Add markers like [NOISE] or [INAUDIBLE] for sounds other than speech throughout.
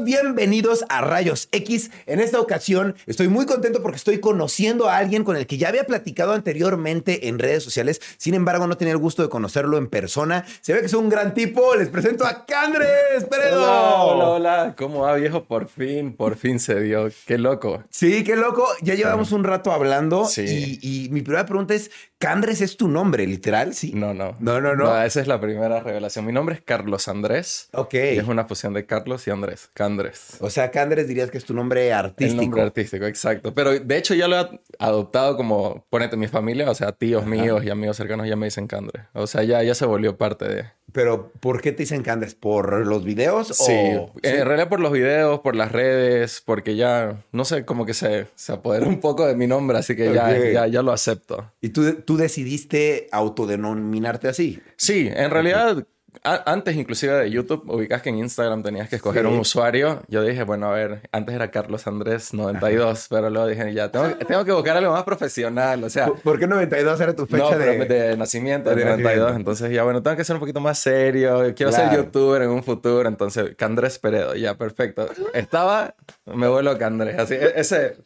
bienvenidos a Rayos X. En esta ocasión estoy muy contento porque estoy conociendo a alguien con el que ya había platicado anteriormente en redes sociales. Sin embargo, no tenía el gusto de conocerlo en persona. Se ve que es un gran tipo. Les presento a Candres Peredo. Hola, hola, hola. ¿Cómo va, viejo? Por fin, por fin se dio. Qué loco. Sí, qué loco. Ya llevamos un rato hablando. Sí. Y, y mi primera pregunta es: ¿Candres es tu nombre, literal? Sí. No, no. No, no, no. esa es la primera revelación. Mi nombre es Carlos Andrés. Ok. Y es una fusión de Carlos y Andrés. Candres. O sea, Candres dirías que es tu nombre artístico. El nombre artístico, exacto. Pero de hecho ya lo he adoptado como, ponete, mi familia, o sea, tíos míos y amigos cercanos ya me dicen Candres. O sea, ya, ya se volvió parte de... Pero, ¿por qué te dicen Candres? ¿Por los videos? Sí, o... en realidad por los videos, por las redes, porque ya, no sé, como que se, se apoderó un poco de mi nombre, así que ya, ya, ya lo acepto. ¿Y tú, tú decidiste autodenominarte así? Sí, en realidad, antes inclusive de YouTube, ubicas que en Instagram tenías que escoger Sí. un usuario. Yo dije, bueno, a ver, antes era Carlos Andrés 92, pero luego dije, ya, tengo, tengo que buscar algo más profesional, o sea... ¿Por- ¿Por qué 92 era tu fecha No, de...? de nacimiento, de de 92. nacimiento. Entonces ya, bueno, tengo que ser un poquito más serio. Quiero ser Claro. youtuber en un futuro. Entonces, Candrés Peredo, ya, perfecto. Estaba, me vuelvo Candrés. Así, e- ese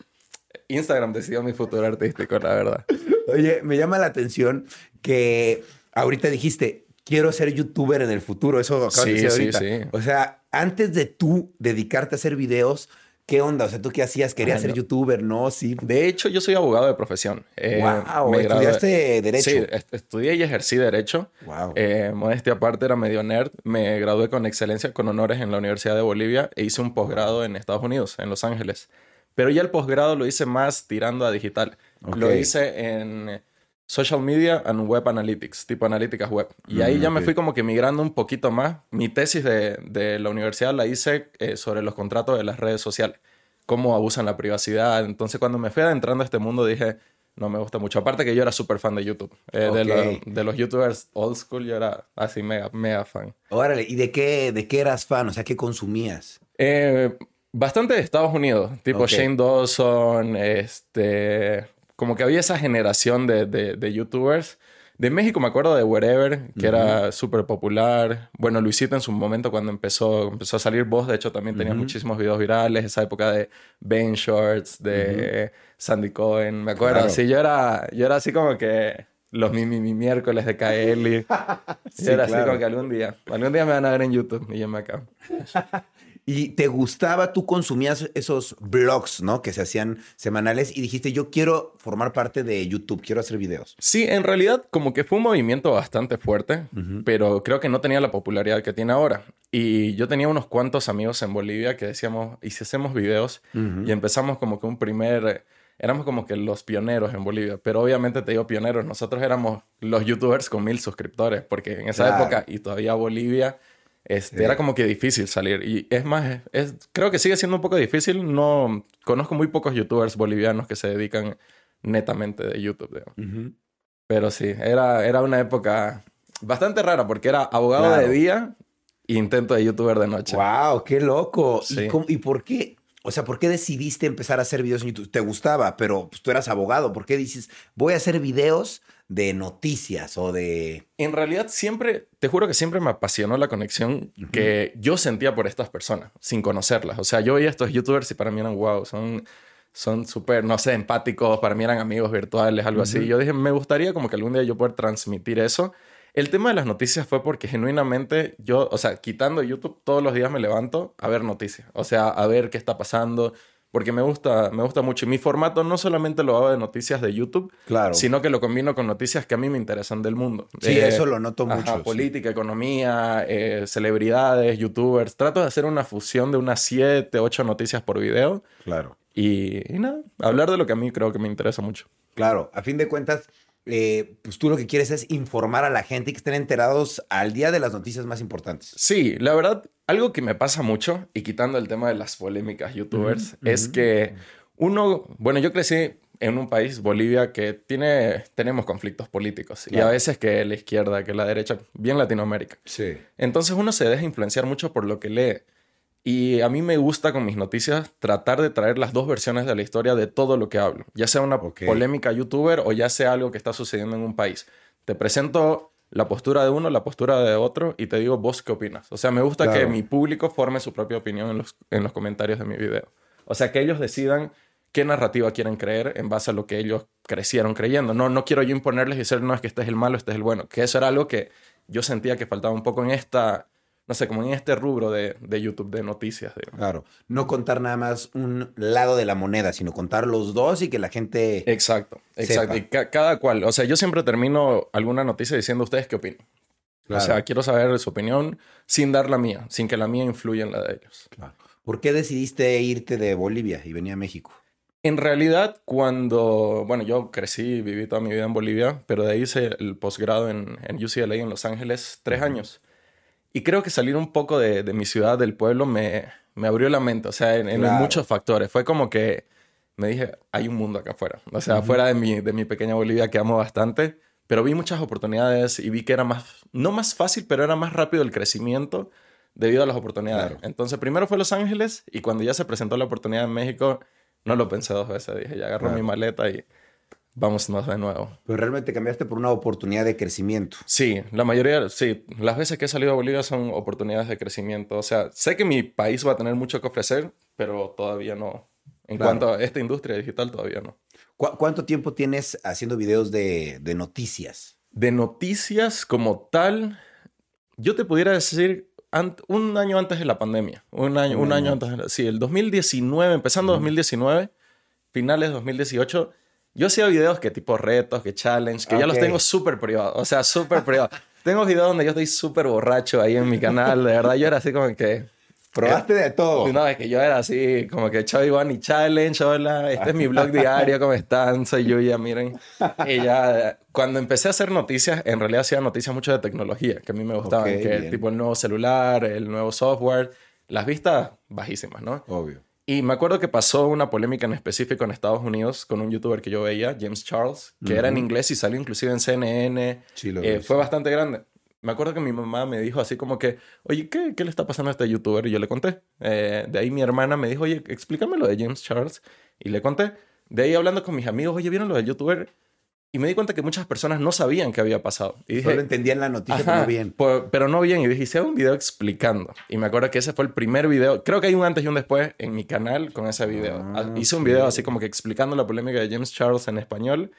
Instagram decidió mi futuro artístico, la verdad. Oye, me llama la atención que ahorita dijiste, quiero ser youtuber en el futuro. Eso acabas de Sí, decir sí, ahorita. sí. O sea, antes de tú dedicarte a hacer videos, ¿qué onda? O sea, ¿tú qué hacías? ¿Querías Ay, ser no. youtuber? No, sí. De hecho, yo soy abogado de profesión. Eh, wow, me gradué- estudiaste Derecho. Sí, est- estudié y ejercí Derecho. Wow. Eh, modestia aparte, era medio nerd. Me gradué con excelencia, con honores en la Universidad de Bolivia e hice un posgrado en Estados Unidos, en Los Ángeles. Pero ya el posgrado lo hice más tirando a digital. Lo hice en social media and web analytics, tipo analíticas web. Y ahí Mm, ya me fui como que migrando un poquito más. Mi tesis de, de la universidad la hice eh, sobre los contratos de las redes sociales, cómo abusan la privacidad. Entonces cuando me fui adentrando a este mundo dije, no me gusta mucho. Aparte que yo era súper fan de YouTube. Eh, de, Ok. lo- de los youtubers old school yo era así mega, mega fan. Órale, ¿y de qué, de qué eras fan? O sea, ¿qué consumías? Eh, bastante de Estados Unidos, tipo. Shane Dawson, este, como que había esa generación de, de- de youtubers. De México me acuerdo de Wherever, que era súper popular. Bueno, Luisito en su momento cuando empezó, empezó a salir voz, de hecho también tenía Ujú. muchísimos videos virales, esa época de Ben Shorts, de Sandy Cohen, me acuerdo. Claro. Sí, yo era, yo era así como que los mi, mi, mi miércoles de Kaeli. Sí, [LAUGHS] yo era así claro. como que algún día, algún día me van a ver en YouTube y yo me acabo. [LAUGHS] ¿Y te gustaba, tú consumías esos blogs, ¿no? Que se hacían semanales y dijiste, yo quiero formar parte de YouTube, quiero hacer videos. Sí, en realidad como que fue un movimiento bastante fuerte, pero creo que no tenía la popularidad que tiene ahora. Y yo tenía unos cuantos amigos en Bolivia que decíamos, ¿y si hacemos videos? Y empezamos como que un primer... Éramos como que los pioneros en Bolivia, pero obviamente te digo pioneros, nosotros éramos los youtubers con mil suscriptores, porque en esa Claro. época y todavía Bolivia, este, Sí. era como que difícil salir. Y es más, es, creo que sigue siendo un poco difícil. No conozco muy pocos youtubers bolivianos que se dedican netamente de YouTube. Pero sí, era, era una época bastante rara porque era abogado Claro. de día e intento de youtuber de noche. ¡Wow! ¡Qué loco! ¿Y, Sí. cómo- y por qué? O sea, ¿por qué decidiste empezar a hacer videos en YouTube? Te gustaba, pero pues, tú eras abogado. ¿Por qué dices, voy a hacer videos de noticias o de... En realidad siempre, te juro que siempre me apasionó la conexión que yo sentía por estas personas sin conocerlas. O sea, yo veía a estos youtubers y para mí eran wow, son son súper, no sé, empáticos, para mí eran amigos virtuales, algo así. Yo dije, me gustaría como que algún día yo poder transmitir eso. El tema de las noticias fue porque genuinamente yo, o sea, quitando YouTube, todos los días me levanto a ver noticias, o sea, a ver qué está pasando, porque me gusta, me gusta mucho. Y mi formato no solamente lo hago de noticias de YouTube, Claro. sino que lo combino con noticias que a mí me interesan del mundo. Sí, De- eso lo noto ajá, mucho. sí. política, economía, eh, celebridades, youtubers. Trato de hacer una fusión de unas 7, 8 noticias por video Claro. y, y nada, hablar de lo que a mí creo que me interesa mucho. Claro. A fin de cuentas, eh, pues tú lo que quieres es informar a la gente y que estén enterados al día de las noticias más importantes. Sí, la verdad, algo que me pasa mucho, y quitando el tema de las polémicas youtubers, es que uno, bueno, yo crecí en un país, Bolivia, que tiene, tenemos conflictos políticos, y a veces que la izquierda, que la derecha, bien Latinoamérica. Sí. Entonces uno se deja influenciar mucho por lo que lee. Y a mí me gusta con mis noticias tratar de traer las dos versiones de la historia de todo lo que hablo. Ya sea una polémica youtuber o ya sea algo que está sucediendo en un país. Te presento la postura de uno, la postura de otro y te digo, vos qué opinas. O sea, me gusta que mi público forme su propia opinión en los, en los comentarios de mi video. O sea, que ellos decidan qué narrativa quieren creer en base a lo que ellos crecieron creyendo. No, no quiero yo imponerles y decir, no, es que este es el malo, este es el bueno. Que eso era algo que yo sentía que faltaba un poco en esta, no sé, como en este rubro de, de YouTube, de noticias. Claro, no contar nada más un lado de la moneda, sino contar los dos y que la gente... Exacto, exacto. Y cada cual, o sea, yo siempre termino alguna noticia diciendo ustedes qué opinan. O sea, quiero saber su opinión sin dar la mía, sin que la mía influya en la de ellos. Claro. ¿Por qué decidiste irte de Bolivia y venir a México? En realidad, cuando, bueno, yo crecí, viví toda mi vida en Bolivia, pero de ahí hice el posgrado en, en UCLA en Los Ángeles, tres años. Y creo que salir un poco de, de mi ciudad, del pueblo, me, me, abrió la mente, o sea, en, muchos factores. Fue como que me dije, hay un mundo acá afuera, o sea, afuera de mi, de mi pequeña Bolivia que amo bastante, pero vi muchas oportunidades y vi que era más, no más fácil, pero era más rápido el crecimiento debido a las oportunidades. Entonces, primero fue Los Ángeles y cuando ya se presentó la oportunidad en México, no lo pensé dos veces. Dije, ya agarro mi maleta y vamos de nuevo. Pero realmente cambiaste por una oportunidad de crecimiento. Sí, la mayoría, sí. Las veces que he salido a Bolivia son oportunidades de crecimiento. O sea, sé que mi país va a tener mucho que ofrecer, pero todavía no. En cuanto a esta industria digital, todavía no. ¿Cuánto tiempo tienes haciendo videos de, de noticias? De noticias como tal, yo te pudiera decir un año antes de la pandemia. Un año, un, año antes. De sí, el 2019, empezando 2019, finales 2018, yo hacía videos que tipo retos, que challenge, que ya los tengo súper privados. O sea, súper privados. tengo videos donde yo estoy súper borracho ahí en mi canal. De verdad, yo era así como que Probaste de todo. No, es que yo era así, como que Chubby Bunny Challenge, hola, este es mi blog diario, ¿cómo están? Soy Yuya, miren. Y ya, cuando empecé a hacer noticias, en realidad hacía noticias mucho de tecnología, que a mí me gustaban, que tipo el nuevo celular, el nuevo software, las vistas bajísimas, ¿no? Obvio. Y me acuerdo que pasó una polémica en específico en Estados Unidos con un youtuber que yo veía, James Charles, que era en inglés y salió inclusive en CNN. Sí, lo eh, fue bastante grande me acuerdo que mi mamá me dijo así como que, oye, ¿qué, qué le está pasando a este youtuber? Y yo le conté. Eh, de ahí mi hermana me dijo, oye, explícame lo de James Charles. Y le conté. De ahí hablando con mis amigos, oye, ¿vieron lo del youtuber? Y me di cuenta que muchas personas no sabían qué había pasado. Y dije, Solo entendían la noticia, pero no bien. pero no bien. Y dije, hice un video explicando. Y me acuerdo que ese fue el primer video. Creo que hay un antes y un después en mi canal con ese video. Ah, hice un video así como que explicando la polémica de James Charles en español.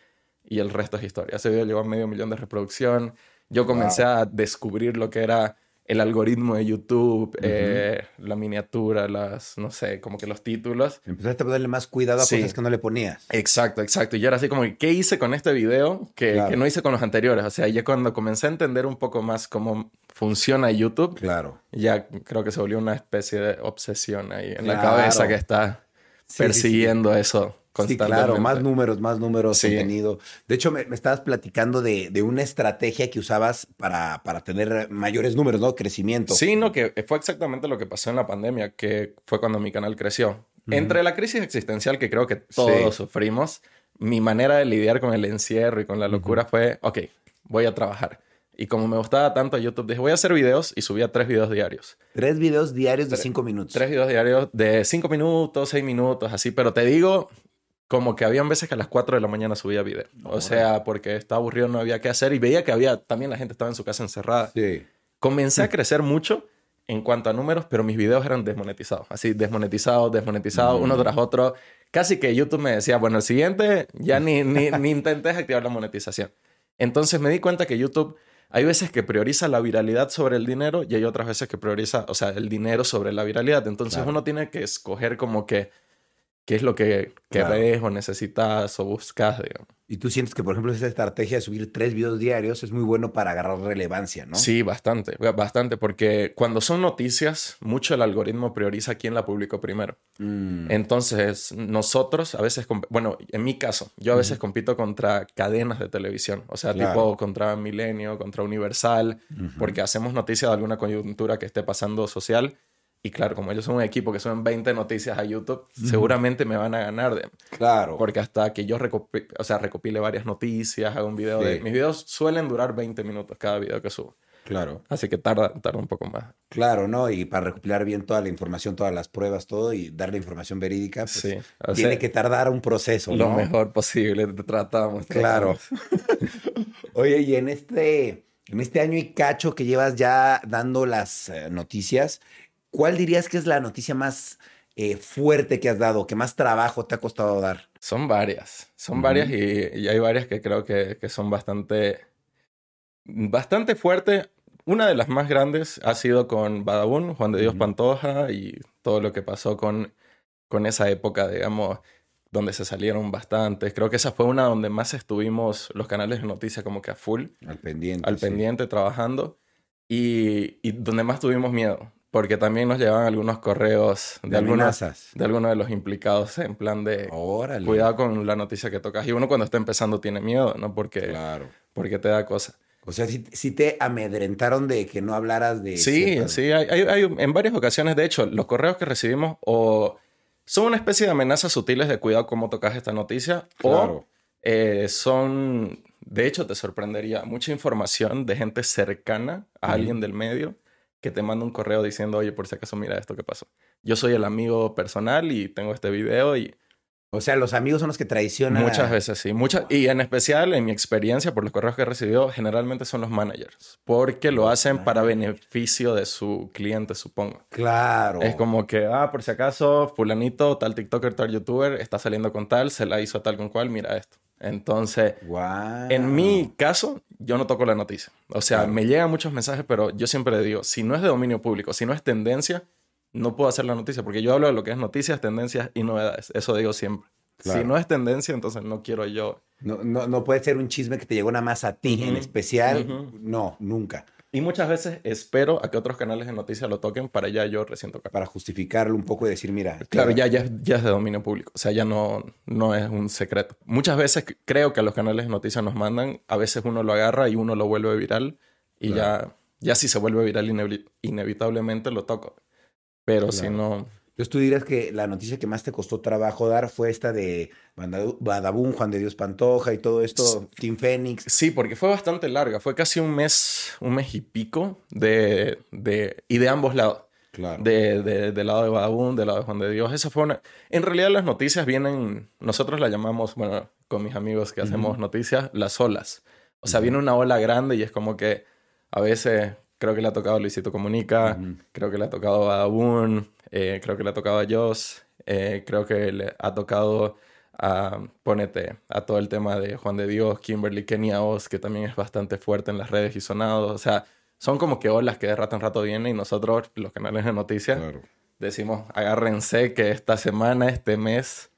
Y el resto es historia. Ese video llegó a medio millón de reproducción yo comencé a descubrir lo que era el algoritmo de YouTube, eh, la miniatura, las, no sé, como que los títulos. Empezaste a ponerle más cuidado a cosas que no le ponías. Exacto, exacto. Y yo era así como, ¿qué hice con este video que, que, no hice con los anteriores? O sea, ya cuando comencé a entender un poco más cómo funciona YouTube, claro. ya creo que se volvió una especie de obsesión ahí en la cabeza que está persiguiendo eso. Sí, claro, más números, más números, contenido. De hecho, me, estabas platicando de, una estrategia que usabas para, para, tener mayores números, ¿no? Crecimiento. Sí, no, que fue exactamente lo que pasó en la pandemia, que fue cuando mi canal creció. Entre la crisis existencial que creo que todos sufrimos, mi manera de lidiar con el encierro y con la locura fue, ok, voy a trabajar. Y como me gustaba tanto YouTube, dije, voy a hacer videos y subía tres videos diarios. Tres videos diarios de cinco minutos. Tres videos diarios de cinco minutos, seis minutos, así. Pero te digo, como que habían veces que a las 4 de la mañana subía video. o sea, porque estaba aburrido, no había qué hacer y veía que había, también la gente estaba en su casa encerrada. Sí. Comencé a [LAUGHS] crecer mucho en cuanto a números, pero mis videos eran desmonetizados. Así, desmonetizados, desmonetizados, uno tras otro. Casi que YouTube me decía, bueno, el siguiente ya ni, ni, [LAUGHS] ni intenté activar la monetización. Entonces me di cuenta que YouTube hay veces que prioriza la viralidad sobre el dinero y hay otras veces que prioriza, o sea, el dinero sobre la viralidad. Entonces uno tiene que escoger como que qué es lo que querés o necesitas o buscas, digamos. Y tú sientes que, por ejemplo, esa estrategia de subir tres videos diarios es muy bueno para agarrar relevancia, ¿no? Sí, bastante, bastante, porque cuando son noticias, mucho el algoritmo prioriza quién la publicó primero. Mm. Entonces, nosotros a veces, bueno, en mi caso, yo a veces compito contra cadenas de televisión, o sea, tipo contra Milenio, contra Universal, porque hacemos noticias de alguna coyuntura que esté pasando social y claro, como ellos son un equipo que suben 20 noticias a YouTube, seguramente me van a ganar. De, claro. Porque hasta que yo recopile, o sea, recopile varias noticias, hago un video de... Mis videos suelen durar 20 minutos cada video que subo. Claro. Así que tarda, tarda un poco más. Claro, ¿no? Y para recopilar bien toda la información, todas las pruebas, todo, y darle información verídica, pues sí. tiene que tardar un proceso, Lo mejor posible, tratamos. Claro. [LAUGHS] Oye, y en este En este año y cacho que llevas ya dando las eh, noticias, ¿cuál dirías que es la noticia más eh, fuerte que has dado, que más trabajo te ha costado dar? Son varias, son varias y, hay varias que creo que, que son bastante, bastante fuertes. Una de las más grandes ha sido con Badabun, Juan de Dios Pantoja y todo lo que pasó con, con esa época, digamos, donde se salieron bastantes. Creo que esa fue una donde más estuvimos los canales de noticias como que a full. Al pendiente. Al pendiente trabajando. Y, y, donde más tuvimos miedo. Porque también nos llevaban algunos correos de, de algunos de algunos de los implicados en plan de Órale. cuidado con la noticia que tocas. Y uno cuando está empezando tiene miedo, ¿no? Porque, Claro. porque te da cosa. O sea, si, te amedrentaron de que no hablaras de... Sí, ciertas- sí. Hay, hay- hay- en varias ocasiones, de hecho, los correos que recibimos o son una especie de amenazas sutiles de cuidado cómo tocas esta noticia Claro. o eh, son, de hecho, te sorprendería mucha información de gente cercana a alguien del medio que te manda un correo diciendo, oye, por si acaso mira esto que pasó. Yo soy el amigo personal y tengo este video y O sea, los amigos son los que traicionan. a- muchas veces sí. Muchas, y en especial, en mi experiencia, por los correos que he recibido, generalmente son los managers, porque lo hacen para beneficio de su cliente, supongo. Claro. Es como que, ah, por si acaso, fulanito, tal TikToker, tal YouTuber, está saliendo con tal, se la hizo tal con cual, mira esto. Entonces, en mi caso, yo no toco la noticia. O sea, Claro. me llegan muchos mensajes, pero yo siempre le digo, si no es de dominio público, si no es tendencia, no puedo hacer la noticia, porque yo hablo de lo que es noticias, tendencias y novedades. Eso digo siempre. Claro. Si no es tendencia, entonces no quiero yo. No, no, no puede ser un chisme que te llegó nada más a ti en especial. No, nunca. Y muchas veces espero a que otros canales de noticias lo toquen para ya yo recién tocar. Para justificarlo un poco y decir, mira. Claro, ya, ya, ya es de dominio público. O sea, ya no, no es un secreto. Muchas veces creo que a los canales de noticias nos mandan, a veces uno lo agarra y uno lo vuelve viral. Y Claro. ya, ya si se vuelve viral, inevi- inevitablemente lo toco. Pero si Claro. no. Entonces tú dirías que la noticia que más te costó trabajo dar fue esta de Badabun, Juan de Dios Pantoja y todo esto, Team Fénix. Sí, porque fue bastante larga. Fue casi un mes, un mes y pico de, de, y de ambos lados. Claro. De, de- del lado de Badabun, del lado de Juan de Dios. Eso fue una... En realidad las noticias vienen, nosotros la llamamos, bueno, con mis amigos que hacemos noticias, las olas. O sea, viene una ola grande y es como que a veces creo que le ha tocado Luisito Comunica, creo que le ha tocado a Badabun, eh, creo que le ha tocado a Joss, eh, creo que le ha tocado a, ponete, a todo el tema de Juan de Dios, Kimberly, Kenia Oz, que también es bastante fuerte en las redes y sonado. O sea, son como que olas que de rato en rato vienen y nosotros, los canales de noticias, Claro. decimos, agárrense que esta semana, este mes,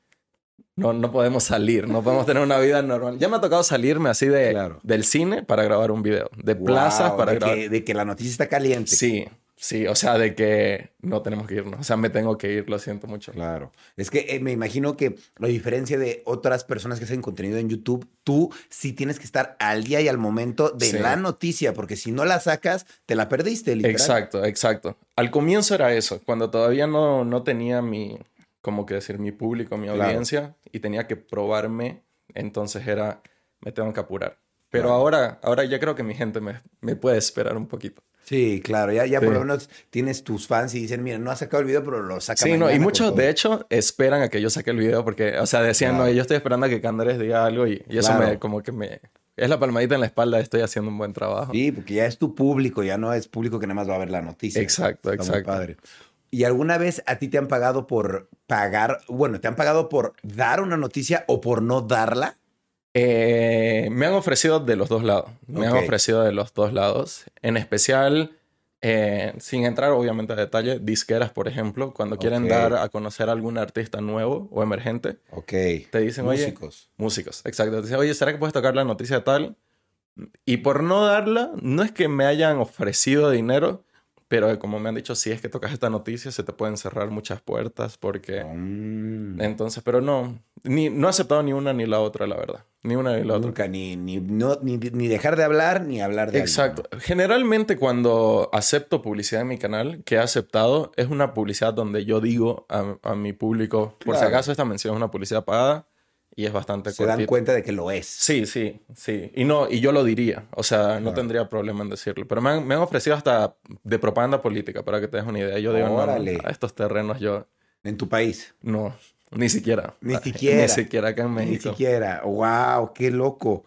no, no podemos salir, no podemos tener una vida normal. Ya me ha tocado salirme así de, Claro. del cine para grabar un video, de plazas Guau, para de grabar. que, de que la noticia está caliente. Sí, sí, o sea, de que no tenemos que irnos. O sea, me tengo que ir, lo siento mucho. Claro. Es que eh, me imagino que a diferencia de otras personas que hacen contenido en YouTube, tú sí tienes que estar al día y al momento de Sí. la noticia, porque si no la sacas, te la perdiste, literal. Exacto, exacto. Al comienzo era eso, cuando todavía no, no tenía mi, como que decir, mi público, mi Claro. audiencia, y tenía que probarme, entonces era, me tengo que apurar. Pero Claro. ahora, ahora ya creo que mi gente me, me puede esperar un poquito. Sí, claro. Ya, ya por lo menos tienes tus fans y dicen, mira, no ha sacado el video, pero lo saca Sí, no, y muchos, con todo". de hecho, esperan a que yo saque el video porque, o sea, decían, Claro. no, yo estoy esperando a que Candares diga algo y, y eso Claro. me, como que me, es la palmadita en la espalda, estoy haciendo un buen trabajo. Sí, porque ya es tu público, ya no es público que nada más va a ver la noticia. Exacto, Está muy exacto. padre. ¿Y alguna vez a ti te han pagado por pagar, bueno, te han pagado por dar una noticia o por no darla? Eh, me han ofrecido de los dos lados. Me han ofrecido de los dos lados. En especial, eh, sin entrar obviamente a detalle, disqueras, por ejemplo, cuando quieren dar a conocer a algún artista nuevo o emergente, Ok. te dicen, oye, Músicos. músicos, exacto. Te dicen, oye, ¿será que puedes tocar la noticia tal? Y por no darla, no es que me hayan ofrecido dinero, pero como me han dicho, si es que tocas esta noticia, se te pueden cerrar muchas puertas porque... Mm. Entonces, pero no, ni, no he aceptado ni una ni la otra, la verdad. Ni una ni la otra. Ni, ni, no, ni, ni dejar de hablar, ni hablar de Exacto. Generalmente cuando acepto publicidad en mi canal, que he aceptado, es una publicidad donde yo digo a, a mi público, por si acaso esta mención es una publicidad pagada y es bastante. Se dan cuenta de que lo es. Sí, sí, sí. Y no, y yo lo diría. O sea, no Claro. tendría problema en decirlo. Pero me han, me han ofrecido hasta de propaganda política, para que te des una idea. Yo digo, no, no, Órale. a estos terrenos yo En tu país. no, ni siquiera. Ni siquiera. [LAUGHS] Ni siquiera acá en Ni México. siquiera. ¡Wow! ¡Qué loco!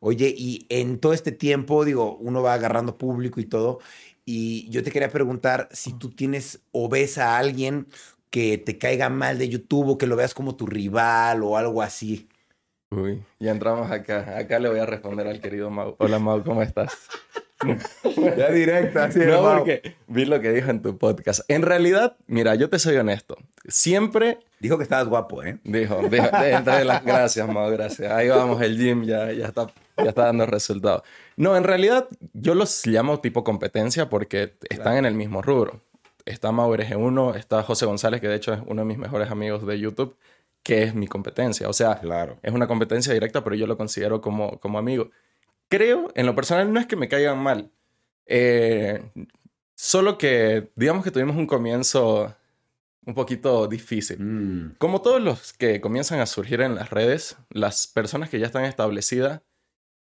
Oye, y en todo este tiempo, digo, uno va agarrando público y todo, y yo te quería preguntar si tú tienes o ves a alguien que te caiga mal de YouTube o que lo veas como tu rival o algo así. Uy, ya entramos acá. Acá le voy a responder al querido Mau. Hola Mau, ¿cómo estás? Ya directa, así No, porque vi lo que dijo en tu podcast. En realidad, mira, yo te soy honesto. Siempre... Dijo que estabas guapo, ¿eh? Dijo, dijo entre las gracias, Mau, gracias. Ahí vamos, el gym ya, ya, está, ya está dando resultados. No, en realidad yo los llamo tipo competencia porque están en el mismo rubro. Está Mau RG1, está José González, que de hecho es uno de mis mejores amigos de YouTube que es mi competencia. O sea, claro. es una competencia directa, pero yo lo considero como, como amigo. Creo, en lo personal, no es que me caigan mal. Eh, solo que, digamos que tuvimos un comienzo un poquito difícil. Mm. Como todos los que comienzan a surgir en las redes, las personas que ya están establecidas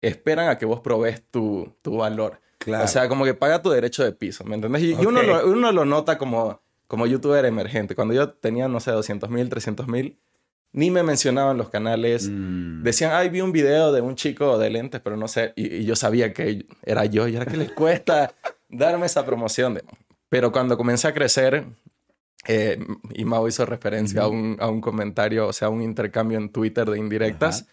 esperan a que vos probes tu, tu valor. Claro. O sea, como que paga tu derecho de piso, ¿me entendés? Y, y uno, lo, uno lo nota como, como youtuber emergente. Cuando yo tenía, no sé, 200 mil, 300 mil, ni me mencionaban los canales. Mm. Decían, ay, vi un video de un chico de lentes, pero no sé. Y, y yo sabía que era yo. Y era que les cuesta darme esa promoción. De... Pero cuando comencé a crecer, eh, y Mau hizo referencia a, un, a, un, comentario, o sea, un intercambio en Twitter de indirectas. Ajá.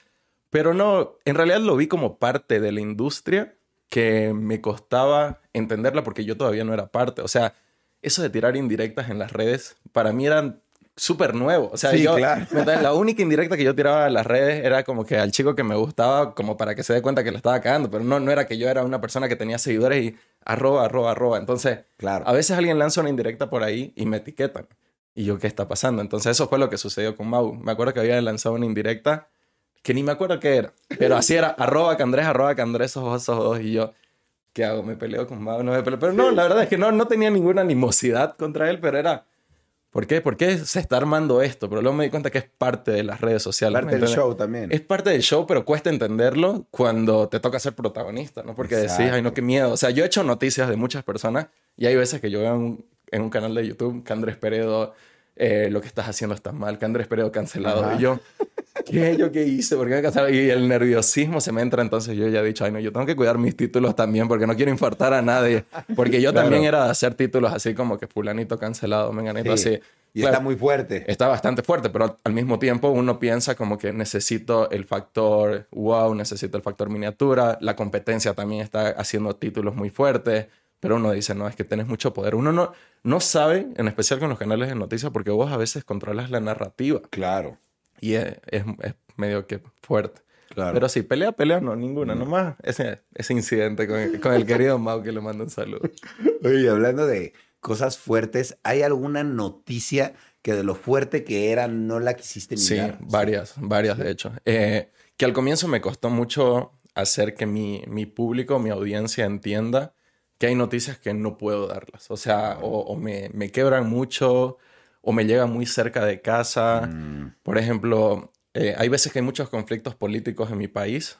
Pero no, en realidad lo vi como parte de la industria que me costaba entenderla porque yo todavía no era parte. O sea, eso de tirar indirectas en las redes, para mí eran súper nuevo. O sea, sí, yo, claro. la única indirecta que yo tiraba en las redes era como que al chico que me gustaba, como para que se dé cuenta que le estaba cagando, pero no, no era que yo era una persona que tenía seguidores y arroba, arroba, arroba. Entonces, claro. a veces alguien lanza una indirecta por ahí y me etiquetan. Y yo, ¿qué está pasando? Entonces, eso fue lo que sucedió con Mau. Me acuerdo que había lanzado una indirecta que ni me acuerdo qué era, pero así era, arroba candrés, arroba candrés, esos ojos, esos ojos, y yo, ¿qué hago? ¿Me peleo con Mau? No me peleo. Pero no, la verdad es que no, no tenía ninguna animosidad contra él, pero era, ¿por qué? ¿Por qué se está armando esto? Pero luego me di cuenta que es parte de las redes sociales. Parte del show también. Es parte del show, pero cuesta entenderlo cuando te toca ser protagonista, ¿no? Porque Exacto. decís, ay, no, qué miedo. O sea, yo he hecho noticias de muchas personas y hay veces que yo veo en un, en un canal de YouTube que Andrés Peredo, eh, lo que estás haciendo está mal, que Andrés Peredo cancelado. Ajá. Y yo, ¿qué? ¿Yo qué hice? ¿Por qué me cancelaron? Y el nerviosismo se me entra, entonces yo ya he dicho, ay, no, yo tengo que cuidar mis títulos también porque no quiero infartar a nadie. Porque yo Claro. también era de hacer títulos así como que fulanito cancelado, menganito Sí. así. Y Claro, está muy fuerte. Está bastante fuerte, pero al mismo tiempo uno piensa como que necesito el factor wow, necesito el factor miniatura, la competencia también está haciendo títulos muy fuertes, pero uno dice, no, es que tenés mucho poder. Uno no, no sabe, en especial con los canales de noticias, porque vos a veces controlas la narrativa Claro, y es, es- es medio que fuerte. claro. Pero sí, pelea, pelea, no, ninguna, nomás ese, ese incidente con, el- con el querido Mau que le mando un saludo. [LAUGHS] Oye, hablando de cosas fuertes, ¿hay alguna noticia que de lo fuerte que era no la quisiste Sí, mirar? varias, varias de hecho. Eh, que al comienzo me costó mucho hacer que mi, mi público, mi audiencia entienda que hay noticias que no puedo darlas. O sea, o, o me, me quebran mucho o me llegan muy cerca de casa. Mm, Por ejemplo, eh, hay veces que hay muchos conflictos políticos en mi país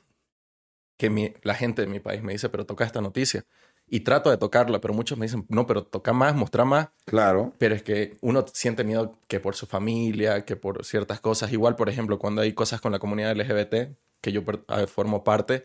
que mi- la gente de mi país me dice, pero toca esta noticia. Y trato de tocarla, pero muchos me dicen, no, pero toca más, muestra más. claro. Pero es que uno siente miedo que por su familia, que por ciertas cosas. Igual, por ejemplo, cuando hay cosas con la comunidad LGBT, que yo eh, formo parte,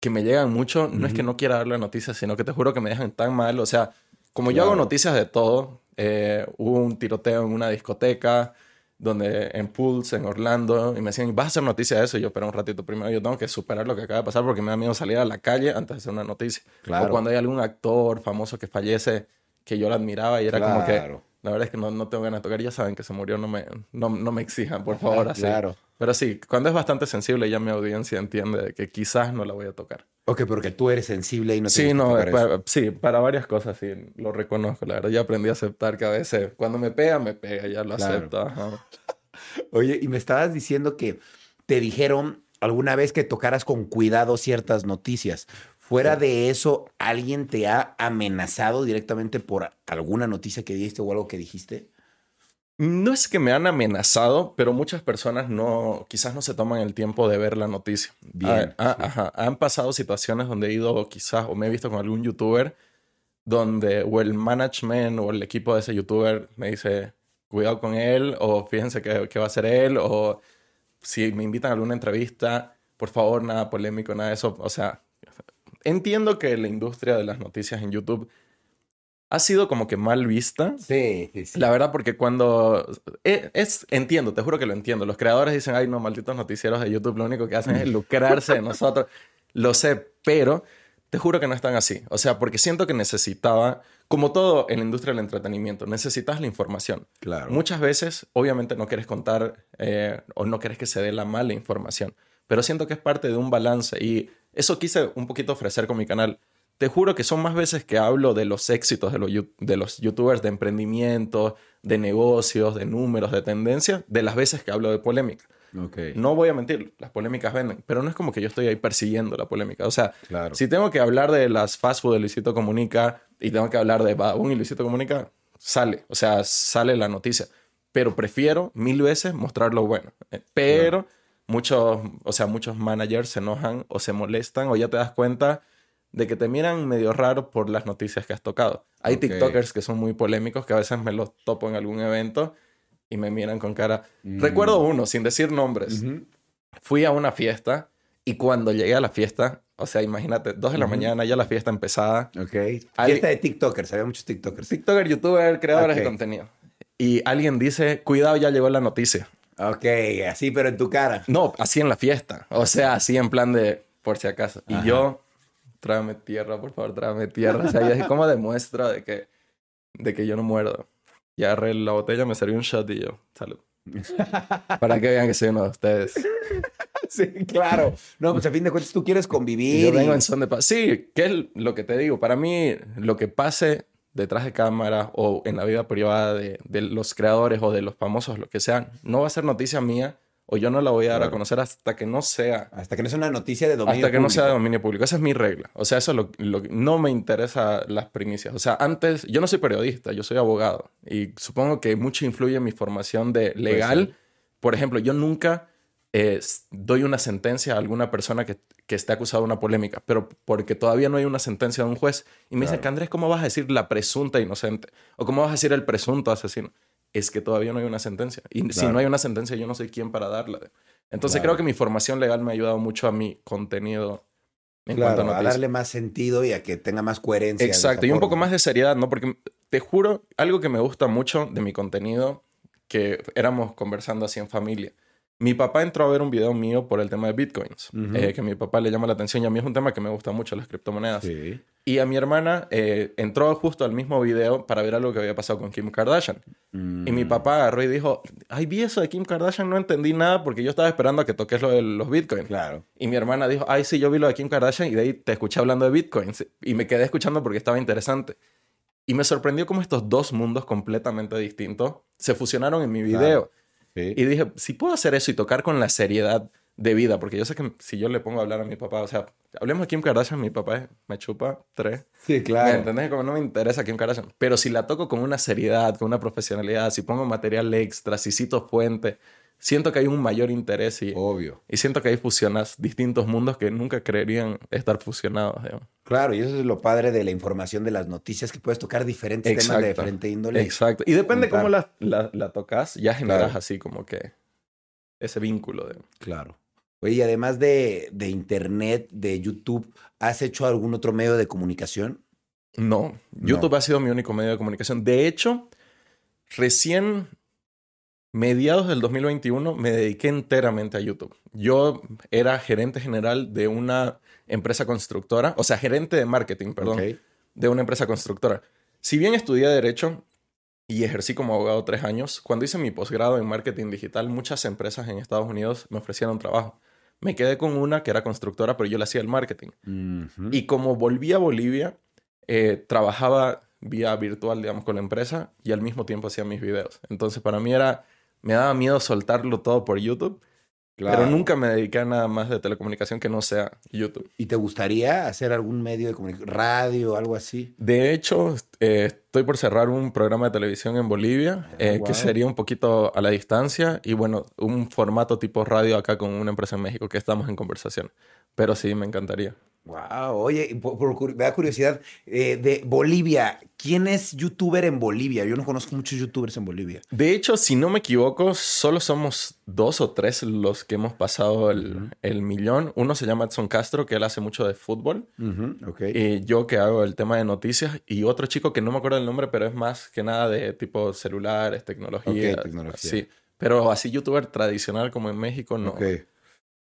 que me llegan mucho, no es que no quiera darle noticias, sino que te juro que me dejan tan mal. O sea, como yo hago noticias de todo, eh, hubo un tiroteo en una discoteca, donde en Pulse, en Orlando, y me decían, ¿vas a hacer noticia de eso? Y yo, espera un ratito primero, yo tengo que superar lo que acaba de pasar porque me da miedo salir a la calle antes de hacer una noticia. Claro. O cuando hay algún actor famoso que fallece, que yo lo admiraba y era como que. La verdad es que no, no tengo ganas de tocar. Ya saben que se murió, no me, no, no me exijan, por favor, así. Claro. Pero sí, cuando es bastante sensible, ya mi audiencia entiende de que quizás no la voy a tocar. Ok, porque tú eres sensible y no sí, que no, para, sí, para varias cosas sí, lo reconozco, la verdad. Ya aprendí a aceptar que a veces cuando me pega, me pega, ya lo Claro. acepto. ajá. [LAUGHS] Oye, y me estabas diciendo que te dijeron alguna vez que tocaras con cuidado ciertas noticias. Fuera de eso, ¿alguien te ha amenazado directamente por alguna noticia que diste o algo que dijiste? No es que me han amenazado, pero muchas personas no, quizás no se toman el tiempo de ver la noticia. Bien, Ah, ah, sí. ajá. Han pasado situaciones donde he ido quizás o me he visto con algún youtuber donde o el management o el equipo de ese youtuber me dice, cuidado con él, o fíjense que, que va a ser él, o si me invitan a alguna entrevista, por favor, nada polémico, nada de eso. O sea, entiendo que la industria de las noticias en YouTube ha sido como que mal vista. Sí, sí, La verdad, porque cuando... Es, es, entiendo, te juro que lo entiendo. Los creadores dicen, ay, no, malditos noticieros de YouTube, lo único que hacen es [LAUGHS] lucrarse de nosotros. Lo sé, pero te juro que no están así. O sea, porque siento que necesitaba, como todo en la industria del entretenimiento, necesitas la información. Claro. Muchas veces, obviamente, no quieres contar eh, o no quieres que se dé la mala información, pero siento que es parte de un balance y eso quise un poquito ofrecer con mi canal. Te juro que son más veces que hablo de los éxitos de los, de los youtubers, de emprendimiento, de negocios, de números, de tendencia, de las veces que hablo de polémica. Okay. No voy a mentir, las polémicas venden, pero no es como que yo estoy ahí persiguiendo la polémica. O sea, Claro. si tengo que hablar de las fast food de Luisito Comunica y tengo que hablar de Badabun y Luisito Comunica, sale. O sea, sale la noticia. Pero prefiero mil veces mostrar lo bueno. Eh, Pero muchos, o sea, muchos managers se enojan o se molestan o ya te das cuenta de que te miran medio raro por las noticias que has tocado. Hay Ok. TikTokers que son muy polémicos que a veces me los topo en algún evento y me miran con cara. Recuerdo uno, sin decir nombres. Fui a una fiesta y cuando llegué a la fiesta, o sea, imagínate, dos de la mañana, ya la fiesta empezada. Ok. Al- Fiesta de TikTokers, había muchos TikTokers. TikToker, youtuber, creadores de contenido. Y alguien dice, cuidado, ya llegó la noticia. Ok, así, pero en tu cara. No, así en la fiesta. O sea, así en plan de, por si acaso. Y yo, tráeme tierra, por favor, tráeme tierra. O sea, yo dije, ¿cómo demuestro de que, de que yo no muerdo? Y agarré la botella, me serví un shot y yo, salud. [LAUGHS] Para que vean que soy uno de ustedes. Sí, claro. No, pues a fin de cuentas tú quieres convivir. Yo y- vengo en son de paz. Sí, que es lo que te digo. Para mí, lo que pase detrás de cámara o en la vida privada de, de los creadores o de los famosos, lo que sean, no va a ser noticia mía o yo no la voy a dar a conocer hasta que no sea Hasta que no sea una noticia de dominio hasta que no sea de público. dominio público. Esa es mi regla. O sea, eso es lo, lo que- no me interesa las primicias. O sea, antes, yo no soy periodista, yo soy abogado. Y supongo que mucho influye en mi formación de legal. Por ejemplo, yo nunca eh, doy una sentencia a alguna persona que, que esté acusada de una polémica, pero porque todavía no hay una sentencia de un juez. Y me dicen Claro. que Andrés, ¿cómo vas a decir la presunta inocente? ¿O cómo vas a decir el presunto asesino? Es que todavía no hay una sentencia. Y si no hay una sentencia, yo no soy quien para darla. Entonces Claro. creo que mi formación legal me ha ayudado mucho a mi contenido en Claro, cuanto a a darle más sentido y a que tenga más coherencia. Exacto, y un poco más de seriedad, ¿no? Porque te juro, algo que me gusta mucho de mi contenido, que éramos conversando así en familia. Mi papá entró a ver un video mío por el tema de bitcoins, eh, que a mi papá le llama la atención y a mí es un tema que me gusta mucho, las criptomonedas. Sí. Y a mi hermana eh, entró justo al mismo video para ver algo que había pasado con Kim Kardashian. Y Mm. mi papá agarró y dijo, ay, vi eso de Kim Kardashian, no entendí nada porque yo estaba esperando a que toques lo de los bitcoins. Claro. Y mi hermana dijo, ay, sí, yo vi lo de Kim Kardashian y de ahí te escuché hablando de bitcoins. Y me quedé escuchando porque estaba interesante. Y me sorprendió cómo estos dos mundos completamente distintos se fusionaron en mi video. Sí. Y dije, si puedo hacer eso y tocar con la seriedad de vida, porque yo sé que si yo le pongo a hablar a mi papá, o sea, hablemos de Kim Kardashian, mi papá me chupa tres. Sí, ¿Me claro. entendés? Como no me interesa Kim Kardashian. Pero si la toco con una seriedad, con una profesionalidad, si pongo material extra, si cito fuente, siento que hay un mayor interés y, Obvio. y siento que hay fusionas distintos mundos que nunca creerían estar fusionados. digamos. Claro, y eso es lo padre de la información de las noticias, que puedes tocar diferentes temas de diferente índole. Exacto. Y depende Juntar. cómo la, la, la tocas, ya generas Claro. así como que ese vínculo. De... Claro. Oye, y además de, de internet, de YouTube, ¿has hecho algún otro medio de comunicación? No, No. YouTube ha sido mi único medio de comunicación. De hecho, recién mediados del 2021 me dediqué enteramente a YouTube. Yo era gerente general de una empresa constructora, o sea, gerente de marketing, perdón, Ok. de una empresa constructora. Si bien estudié Derecho y ejercí como abogado tres años, cuando hice mi posgrado en marketing digital, muchas empresas en Estados Unidos me ofrecieron trabajo. Me quedé con una que era constructora, pero yo le hacía el marketing. Ujú. Y como volví a Bolivia, eh, trabajaba vía virtual, digamos, con la empresa y al mismo tiempo hacía mis videos. Entonces, para mí era, me daba miedo soltarlo todo por YouTube, Claro. pero nunca me dediqué a nada más de telecomunicación que no sea YouTube. ¿Y te gustaría hacer algún medio de comunicación? Radio, algo así. De hecho, eh, estoy por cerrar un programa de televisión en Bolivia, eh, wow. que sería un poquito a la distancia y bueno, un formato tipo radio acá con una empresa en México que estamos en conversación. Pero sí, me encantaría. Wow, oye, por, por me da curiosidad, eh, de Bolivia, ¿quién es youtuber en Bolivia? Yo no conozco muchos youtubers en Bolivia. De hecho, si no me equivoco, solo somos dos o tres los que hemos pasado el, el millón. Uno se llama Edson Castro, que él hace mucho de fútbol. Y yo que hago el tema de noticias. Y otro chico que no me acuerdo el nombre, pero es más que nada de tipo celulares, tecnología. tecnología. Sí. Pero así youtuber tradicional como en México, no.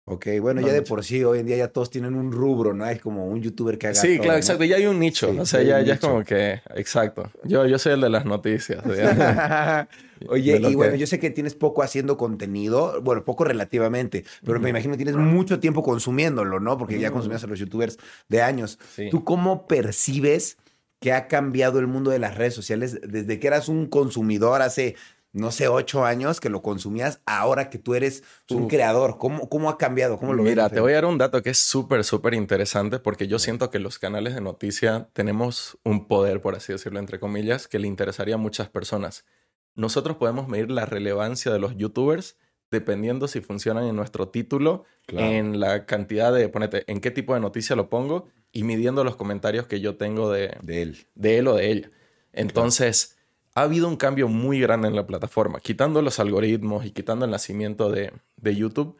Ok, bueno, ya de por sí, hoy en día ya todos tienen un rubro, ¿no? Hay como un youtuber que haga. Sí, claro, exacto. Ya hay un nicho. o sea, ya, ya es como que. Exacto. Yo, yo soy el de las noticias. [LAUGHS] [LAUGHS] Oye, y bueno, yo sé que tienes poco haciendo contenido, bueno, poco relativamente, pero me imagino que tienes mucho tiempo consumiéndolo, ¿no? Porque ya consumías a los youtubers de años. ¿Tú cómo percibes que ha cambiado el mundo de las redes sociales desde que eras un consumidor hace no sé, ocho años que lo consumías, ahora que tú eres un creador, ¿cómo, ¿cómo ha cambiado? ¿Cómo lo Mira, te voy a dar un dato que es súper, súper interesante porque yo siento que los canales de noticia tenemos un poder, por así decirlo, entre comillas, que le interesaría a muchas personas. Nosotros podemos medir la relevancia de los youtubers dependiendo si funcionan en nuestro título, en la cantidad de, ponete, en qué tipo de noticia lo pongo y midiendo los comentarios que yo tengo de, de él. De él o de ella. Entonces ha habido un cambio muy grande en la plataforma, quitando los algoritmos y quitando el nacimiento de, YouTube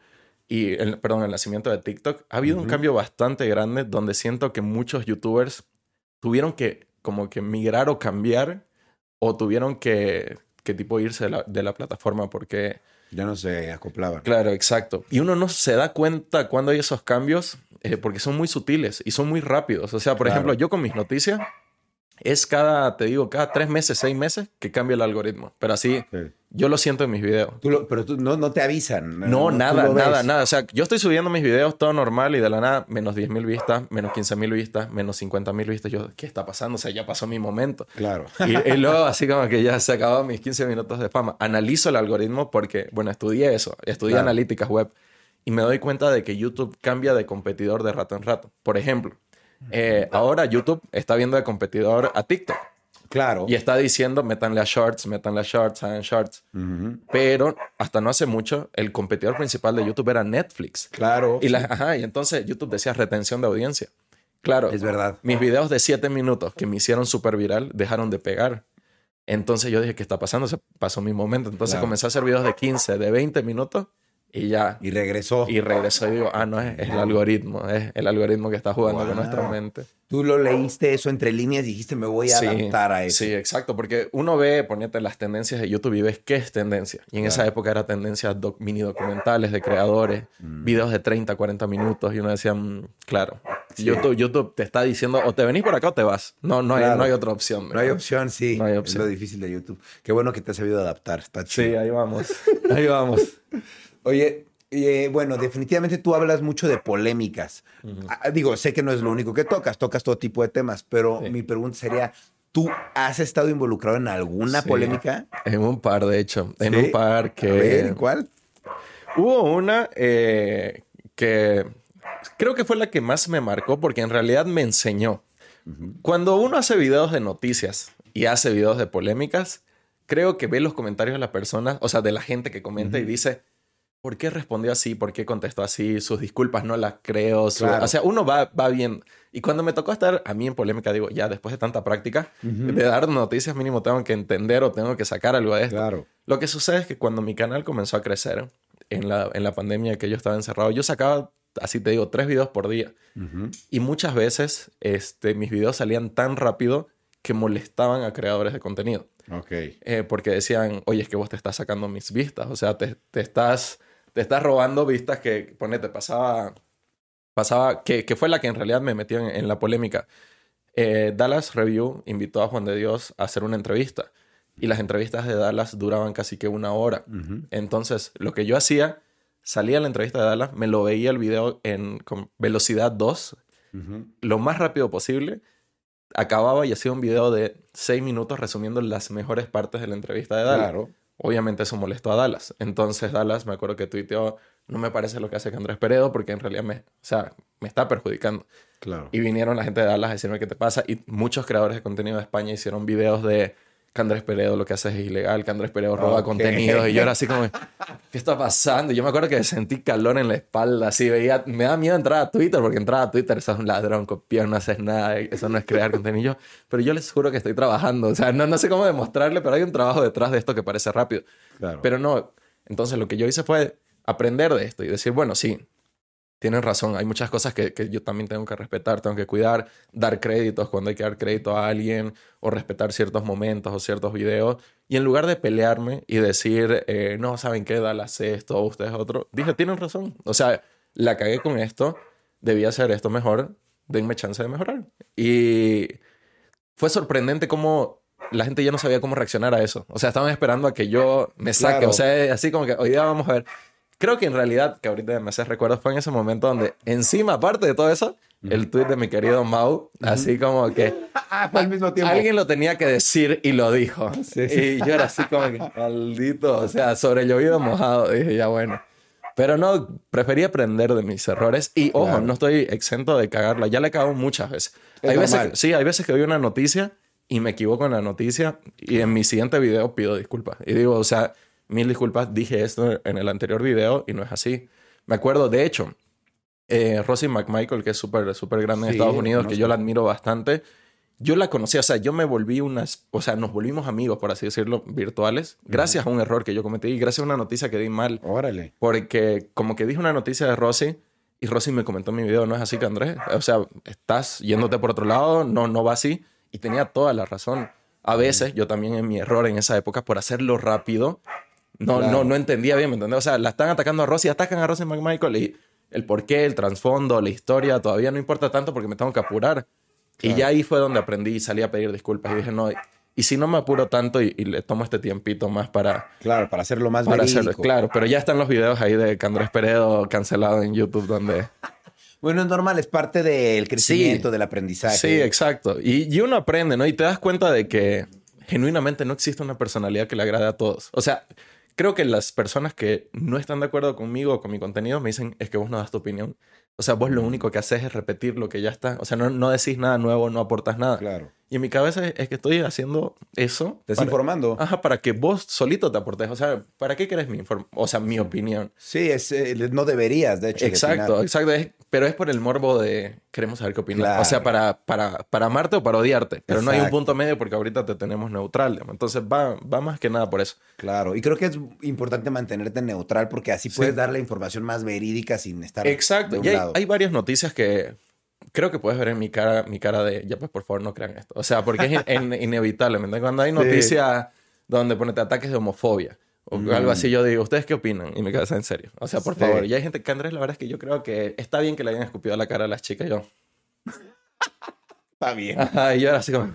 y el, perdón, el nacimiento de TikTok, ha habido un cambio bastante grande donde siento que muchos youtubers tuvieron que como que migrar o cambiar o tuvieron que, que tipo irse de la, plataforma porque... Ya no se acoplaban. Claro, exacto. Y uno no se da cuenta cuando hay esos cambios eh, porque son muy sutiles y son muy rápidos. O sea, por ejemplo, yo con mis noticias es cada, te digo, cada tres meses, seis meses que cambia el algoritmo. Pero así, yo lo siento en mis videos. pero tú, no, no, te avisan. No, nada, nada, nada. O sea, yo estoy subiendo mis videos todo normal y de la nada, menos 10 mil vistas, menos 15 mil vistas, menos 50 mil vistas. Yo, ¿qué está pasando? O sea, ya pasó mi momento. Claro. Y, luego, así como que ya se acabaron mis 15 minutos de fama. Analizo el algoritmo porque, bueno, estudié eso, estudié analíticas web y me doy cuenta de que YouTube cambia de competidor de rato en rato. Por ejemplo, eh, ahora YouTube está viendo de competidor a TikTok. Claro. Y está diciendo, métanle a shorts, métanle a shorts, hagan shorts. Pero hasta no hace mucho, el competidor principal de YouTube era Netflix. Claro. Y, ajá, y entonces YouTube decía retención de audiencia. Claro. Es verdad. Mis videos de 7 minutos que me hicieron súper viral dejaron de pegar. Entonces yo dije, ¿qué está pasando? Se pasó mi momento. Entonces comencé a hacer videos de 15, de 20 minutos y ya. Y regresó. Y regresó y digo, ah, no, es, el algoritmo, es el algoritmo que está jugando con nuestra mente. Tú lo leíste eso entre líneas y dijiste, me voy a adaptar a eso. Sí, exacto, porque uno ve, ponete las tendencias de YouTube y ves qué es tendencia. Y en esa época era tendencia mini documentales de creadores, mm. videos de 30, 40 minutos y uno decía, mm, claro, YouTube, YouTube te está diciendo, o te venís por acá o te vas. No, no, hay, no hay otra opción. No hay opción, sí. No hay opción. Es lo difícil de YouTube. Qué bueno que te has sabido adaptar, está chido. Sí, ahí vamos. [LAUGHS] ahí vamos. Oye, eh, bueno, definitivamente tú hablas mucho de polémicas. Ah, digo, sé que no es lo único que tocas, tocas todo tipo de temas, pero mi pregunta sería, ¿tú has estado involucrado en alguna polémica? En un par, de hecho. En un par que... ¿En cuál? Hubo una eh, que creo que fue la que más me marcó porque en realidad me enseñó. Cuando uno hace videos de noticias y hace videos de polémicas, creo que ve los comentarios de las personas, o sea, de la gente que comenta y dice, ¿por qué respondió así? ¿Por qué contestó así? Sus disculpas no las creo. O sea, uno va, va bien. Y cuando me tocó estar a mí en polémica, digo, ya después de tanta práctica, de dar noticias mínimo tengo que entender o tengo que sacar algo de esto. Claro. Lo que sucede es que cuando mi canal comenzó a crecer, en la, en la pandemia que yo estaba encerrado, yo sacaba, así te digo, tres videos por día. Y muchas veces este, mis videos salían tan rápido que molestaban a creadores de contenido. Ok. Eh, porque decían, oye, es que vos te estás sacando mis vistas, o sea, te, te estás te estás robando vistas que, ponete, pasaba, pasaba, que, que fue la que en realidad me metió en, la polémica. Eh, Dallas Review invitó a Juan de Dios a hacer una entrevista y las entrevistas de Dallas duraban casi que una hora. Entonces, lo que yo hacía, salía la entrevista de Dallas, me lo veía el video en con velocidad 2, lo más rápido posible, acababa y hacía un video de 6 minutos resumiendo las mejores partes de la entrevista de Dallas. Claro. Obviamente eso molestó a Dallas. Entonces Dallas, me acuerdo que tuiteó, no me parece lo que hace Andrés Peredo porque en realidad me, o sea, me está perjudicando. Claro. Y vinieron la gente de Dallas a decirme qué te pasa y muchos creadores de contenido de España hicieron videos de que Andrés Peredo lo que hace es ilegal, que Andrés Peredo roba contenido. Y yo era así como, ¿qué está pasando? Y yo me acuerdo que sentí calor en la espalda, así veía, me da miedo entrar a Twitter, porque entrar a Twitter eso es un ladrón, copiar, no haces nada, eso no es crear contenido. Pero yo les juro que estoy trabajando, o sea, no, no sé cómo demostrarle, pero hay un trabajo detrás de esto que parece rápido. Pero no, entonces lo que yo hice fue aprender de esto y decir, bueno, sí, tienen razón, hay muchas cosas que, que, yo también tengo que respetar, tengo que cuidar, dar créditos cuando hay que dar crédito a alguien o respetar ciertos momentos o ciertos videos. Y en lugar de pelearme y decir, eh, no, ¿saben qué? Dallas esto, ustedes otro, dije, tienen razón. O sea, la cagué con esto, debía hacer esto mejor, denme chance de mejorar. Y fue sorprendente cómo la gente ya no sabía cómo reaccionar a eso. O sea, estaban esperando a que yo me saque. O sea, así como que hoy día vamos a ver creo que en realidad, que ahorita me hace recuerdo, fue en ese momento donde, encima, aparte de todo eso, el tweet de mi querido Mau, así como que ah, al mismo tiempo. alguien lo tenía que decir y lo dijo. Y yo era así como que, maldito, o sea, sobre llovido mojado. Dije, ya bueno. Pero no, preferí aprender de mis errores. Y ojo, no estoy exento de cagarla. Ya la he cagado muchas veces. hay veces sí, hay veces que doy una noticia y me equivoco en la noticia y en mi siguiente video pido disculpas. Y digo, o sea, mil disculpas, dije esto en el anterior video y no es así. Me acuerdo, de hecho, eh, Rosie McMichael, que es súper, súper grande en Estados Unidos, que yo la admiro bastante, yo la conocí, o sea, yo me volví unas, o sea, nos volvimos amigos, por así decirlo, virtuales, gracias a un error que yo cometí y gracias a una noticia que di mal. Órale. Porque como que dije una noticia de Rosie y Rosie me comentó en mi video, no es así que Andrés, o sea, estás yéndote por otro lado, no, no va así. Y tenía toda la razón. A veces, yo también en mi error en esa época, por hacerlo rápido, no, no, no entendía bien, ¿me entendés? O sea, la están atacando a Rosy, atacan a Rosy McMichael y el porqué, el trasfondo, la historia, todavía no importa tanto porque me tengo que apurar. Y ya ahí fue donde aprendí y salí a pedir disculpas y dije, no, y si no me apuro tanto y, le tomo este tiempito más para... Claro, para hacerlo más para hacerlo, Claro, pero ya están los videos ahí de Andrés Peredo cancelado en YouTube donde... [LAUGHS] Bueno, es normal, es parte del crecimiento, del aprendizaje. Sí, exacto. Y, y uno aprende, ¿no? Y te das cuenta de que genuinamente no existe una personalidad que le agrade a todos. O sea, creo que las personas que no están de acuerdo conmigo o con mi contenido me dicen, es que vos no das tu opinión. O sea, vos lo único que haces es repetir lo que ya está. O sea, no, no decís nada nuevo, no aportas nada. Claro. Y en mi cabeza es que estoy haciendo eso. Desinformando. ajá, para que vos solito te aportes. O sea, ¿para qué querés mi O sea, mi opinión. Sí, es, eh, no deberías, de hecho. Exacto, exacto. Pero es por el morbo de queremos saber qué opinas. O sea, para, para, para amarte o para odiarte. Pero no hay un punto medio porque ahorita te tenemos neutral. Entonces va, va más que nada por eso. Claro. Y creo que es importante mantenerte neutral porque así puedes dar la información más verídica sin estar. Exacto. y hay, hay varias noticias que creo que puedes ver en mi cara, mi cara de, ya pues por favor no crean esto. O sea, porque es [LAUGHS] inevitable. Cuando hay noticias donde ponete ataques de homofobia o algo así, yo digo, ¿ustedes qué opinan? Y me quedas en serio. O sea, por favor. Y hay gente que, Andrés, la verdad es que yo creo que está bien que le hayan escupido la cara a las chicas. Yo. [LAUGHS] está bien. Ajá, y yo era así como...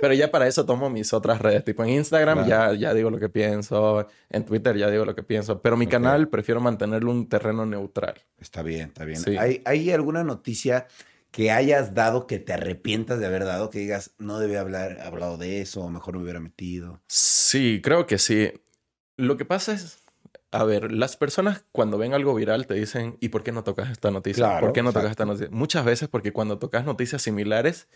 Pero ya para eso tomo mis otras redes. Tipo en Instagram ya, ya digo lo que pienso. En Twitter ya digo lo que pienso. Pero mi canal prefiero mantenerlo un terreno neutral. Está bien, está bien. ¿Hay, ¿Hay alguna noticia que hayas dado que te arrepientas de haber dado? Que digas, no debía haber hablado de eso o mejor me hubiera metido. Sí, creo que sí. Lo que pasa es, a ver, las personas cuando ven algo viral te dicen, ¿y por qué no tocas esta noticia? ¿Por qué no tocas esta noticia? Muchas veces porque cuando tocas noticias similares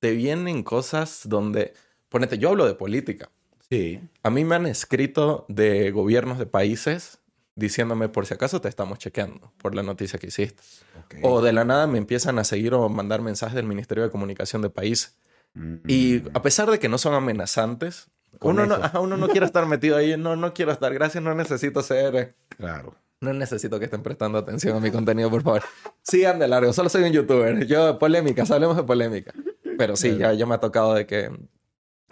te vienen cosas donde, ponete, yo hablo de política. Sí. A mí me han escrito de gobiernos de países diciéndome por si acaso te estamos chequeando por la noticia que hiciste. O de la nada me empiezan a seguir o mandar mensajes del Ministerio de Comunicación de país. Y a pesar de que no son amenazantes, uno no, uno no quiere estar metido ahí. No, no quiero estar. Gracias, no necesito ser. Claro. No necesito que estén prestando atención a mi contenido, por favor. Sigan de largo. Solo soy un youtuber. Yo, polémicas, hablemos de polémica. Pero sí, ya, ya me ha tocado de que,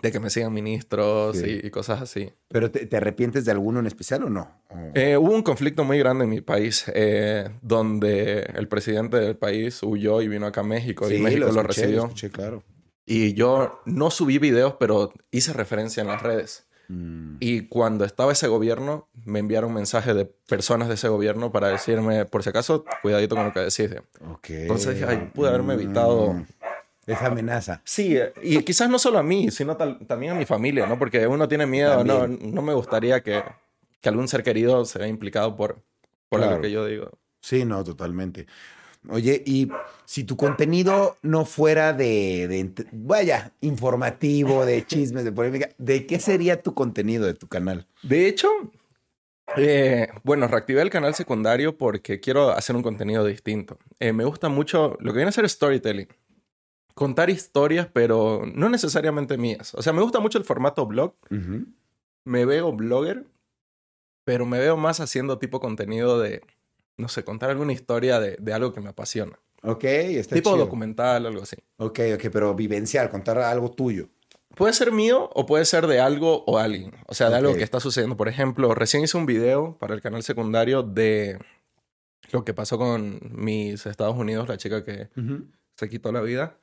de que me sigan ministros y, cosas así. ¿Pero te, arrepientes de alguno en especial o no? Eh, hubo un conflicto muy grande en mi país eh, donde el presidente del país huyó y vino acá a México y México lo, recibió. claro. Y yo no subí videos, pero hice referencia en las redes. Mm. Y cuando estaba ese gobierno, me enviaron mensajes de personas de ese gobierno para decirme, por si acaso, cuidadito con lo que decís. Entonces dije, ay, pude haberme evitado mm. Esa amenaza. Sí, y quizás no solo a mí, sino también a mi familia, ¿no? Porque uno tiene miedo, no, no me gustaría que, que, algún ser querido se vea implicado por, por lo que yo digo. Sí, no, totalmente. Oye, y si tu contenido no fuera de, de, vaya, informativo, de [LAUGHS] chismes, de polémica, ¿de qué sería tu contenido de tu canal? De hecho, eh, bueno, reactivé el canal secundario porque quiero hacer un contenido distinto. Eh, me gusta mucho lo que viene a ser storytelling. Contar historias, pero no necesariamente mías. O sea, me gusta mucho el formato blog. Me veo blogger, pero me veo más haciendo tipo contenido de, no sé, contar alguna historia de, de algo que me apasiona. Ok, está Tipo chido. documental, algo así. Ok, ok, pero vivencial, contar algo tuyo. Puede ser mío o puede ser de algo o alguien. O sea, de algo Ok. que está sucediendo. Por ejemplo, recién hice un video para el canal secundario de lo que pasó con mis Estados Unidos, la chica que se quitó la vida.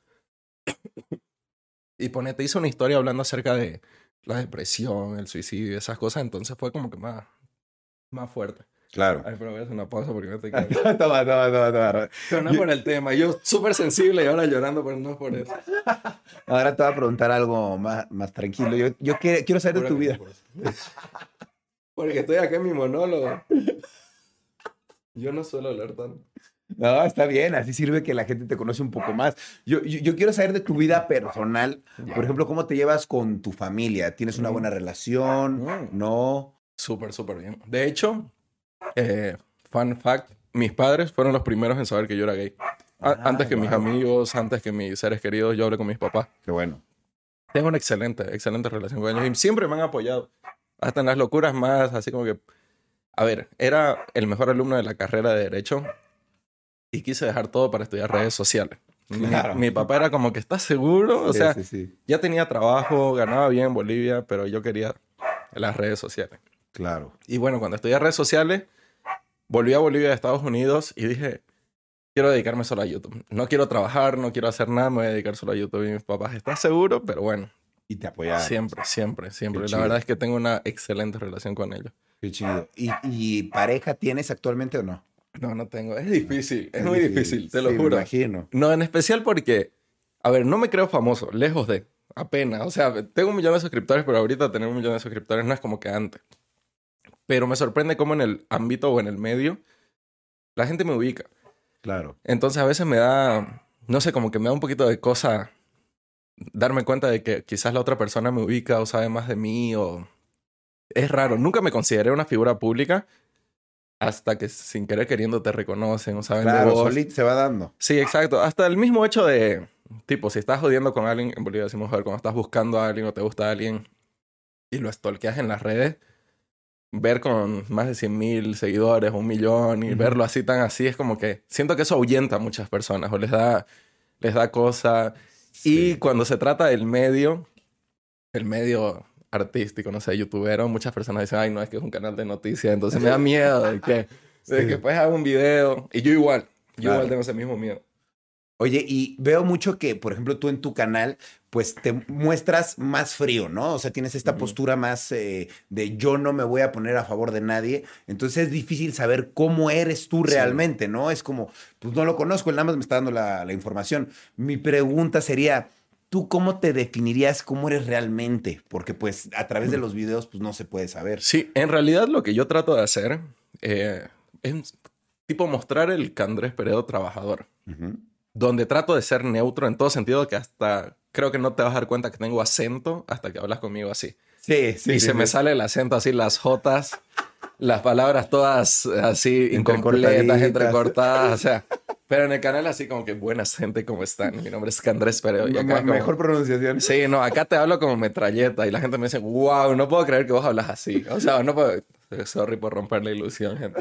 Y ponete, hice una historia hablando acerca de la depresión, el suicidio esas cosas. Entonces fue como que más, más fuerte. Claro. Ay, pero voy a hacer una pausa porque no te [LAUGHS] quiero. toma, toma, toma, toma. Pero no es por el tema. Yo súper sensible y ahora llorando, pero no es por eso. [LAUGHS] Ahora te voy a preguntar algo más, más tranquilo. Yo, yo quiero, quiero saber de tu vida. [LAUGHS] Porque estoy acá en mi monólogo. Yo no suelo hablar tanto. No, está bien, así sirve que la gente te conoce un poco más. Yo, yo, yo quiero saber de tu vida personal. Por ejemplo, ¿cómo te llevas con tu familia? ¿Tienes una Mm. buena relación? Mm. ¿No? Súper, súper bien. De hecho, eh, fun fact, mis padres fueron los primeros en saber que yo era gay. A- Ah, antes que mis wow. amigos, antes que mis seres queridos, yo hablé con mis papás. Qué bueno. Tengo una excelente, excelente relación con ellos y siempre me han apoyado. Hasta en las locuras más, así como que... A ver, era el mejor alumno de la carrera de Derecho y quise dejar todo para estudiar redes sociales. Mi- Claro. Mi, papá era como que, ¿estás seguro? O Sí, sea, sí, sí. ya tenía trabajo, ganaba bien en Bolivia, pero yo quería las redes sociales. Claro. Y bueno, cuando estudié redes sociales, volví a Bolivia de Estados Unidos y dije, quiero dedicarme solo a YouTube. No quiero trabajar, no quiero hacer nada, me voy a dedicar solo a YouTube. Y mis papás, ¿estás seguro? Pero bueno, Y te apoyaron. siempre, siempre, siempre. La verdad es que tengo una excelente relación con ellos. Qué chido. ¿Y, y pareja tienes actualmente o no? No, no tengo. Es difícil, es, muy difícil, te lo Sí, me juro. imagino. No, en especial porque, a ver, no me creo famoso, lejos de, apenas. O sea, tengo un millón de suscriptores, pero ahorita tener un millón de suscriptores no es como que antes. Pero me sorprende cómo en el ámbito o en el medio la gente me ubica. Claro. Entonces a veces me da, no sé, como que me da un poquito de cosa darme cuenta de que quizás la otra persona me ubica o sabe más de mí o... Es raro, nunca me consideré una figura pública hasta que sin querer queriendo te reconocen o saben de Claro, vos. solito se va dando. Sí, exacto. Hasta el mismo hecho de, tipo, si estás jodiendo con alguien, en Bolivia decimos, joder, cuando estás buscando a alguien o te gusta a alguien y lo stalkeas en las redes, ver con más de 100 mil seguidores, un millón, y Ujú. verlo así tan así, es como que siento que eso ahuyenta a muchas personas o les da, les da cosa. Y Sí. cuando se trata del medio, el medio artístico, no sé, youtubero, muchas personas dicen, ay, no, es que es un canal de noticias, entonces me da [LAUGHS] miedo de que, de Sí. que pues haga un video. Y yo igual, yo Claro. igual tengo ese mismo miedo. Oye, y veo mucho que, por ejemplo, tú en tu canal, pues te muestras más frío, ¿no? O sea, tienes esta postura más eh, de yo no me voy a poner a favor de nadie. Entonces es difícil saber cómo eres tú Sí. realmente, ¿no? Es como, pues no lo conozco, él nada más me está dando la, la información. Mi pregunta sería, ¿tú cómo te definirías cómo eres realmente? Porque pues a través de los videos, pues no se puede saber. Sí, en realidad lo que yo trato de hacer eh, es tipo mostrar el Candrés Peredo trabajador, Ujú. Donde trato de ser neutro en todo sentido que hasta creo que no te vas a dar cuenta que tengo acento hasta que hablas conmigo así. Sí, sí. y sí, se me sí. sale el acento así, las jotas, las palabras todas así incompletas, entrecortadas, o sea. Pero en el canal así como que buenas gente, ¿cómo están? Mi nombre es Candrés Peredo. Y acá Me- como- Mejor pronunciación. Sí, no, acá te hablo como metralleta y la gente me dice, wow, no puedo creer que vos hablas así. O sea, no puedo... Sorry por romper la ilusión, gente.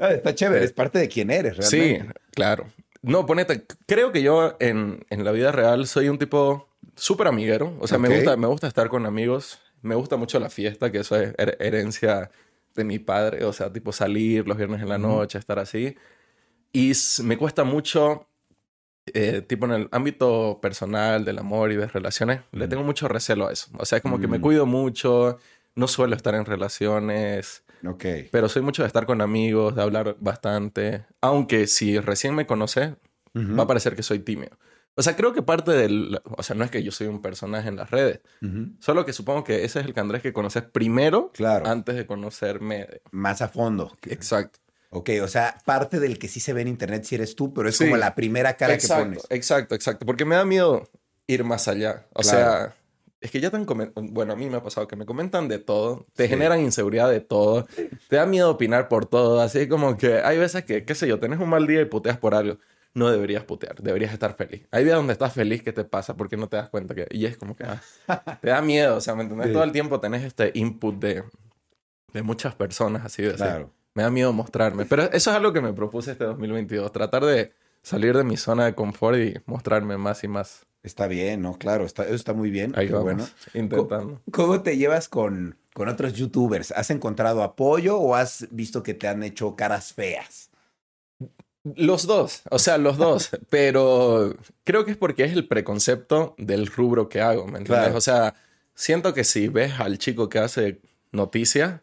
Ah, está chévere, es parte de quién eres, Sí, realmente. claro. No, ponete, creo que yo en, en la vida real soy un tipo súper amiguero. O sea, me, gusta, me gusta estar con amigos. Me gusta mucho la fiesta, que eso es her- herencia de mi padre. O sea, tipo salir los viernes en la noche, estar así. Y me cuesta mucho, eh, tipo en el ámbito personal, del amor y de relaciones, le tengo mucho recelo a eso. O sea, es como que me Mm. cuido mucho, no suelo estar en relaciones. Ok. Pero soy mucho de estar con amigos, de hablar bastante. Aunque si recién me conoces, va a parecer que soy tímido. O sea, creo que parte del... O sea, no es que yo soy un personaje en las redes. Solo que supongo que ese es el Candrés que conoces primero Claro. antes de conocerme. Más a fondo. Exacto. Ok, o sea, parte del que sí se ve en internet si eres tú, pero es como la primera cara exacto, que pones. Exacto, exacto. Porque me da miedo ir más allá. O sea, es que ya te han comentado, bueno, a mí me ha pasado que me comentan de todo, te generan inseguridad de todo, te da miedo opinar por todo, así como que hay veces que, qué sé yo, tenés un mal día y puteas por algo. No deberías putear, deberías estar feliz. Hay días donde estás feliz, ¿qué te pasa? Porque no te das cuenta que... Y es como que ah, [LAUGHS] te da miedo, o sea, ¿me entendés? Todo el tiempo tenés este input de, de muchas personas, así de claro. Me da miedo mostrarme. Pero eso es algo que me propuse este 2022, tratar de salir de mi zona de confort y mostrarme más y más. Está bien, ¿no? Claro, está, eso está muy bien. Ahí bueno. intentando. ¿Cómo, te llevas con, con otros youtubers? ¿Has encontrado apoyo o has visto que te han hecho caras feas? Los dos, o sea, los dos, [LAUGHS] pero creo que es porque es el preconcepto del rubro que hago, ¿me entiendes? O sea, siento que si ves al chico que hace noticia,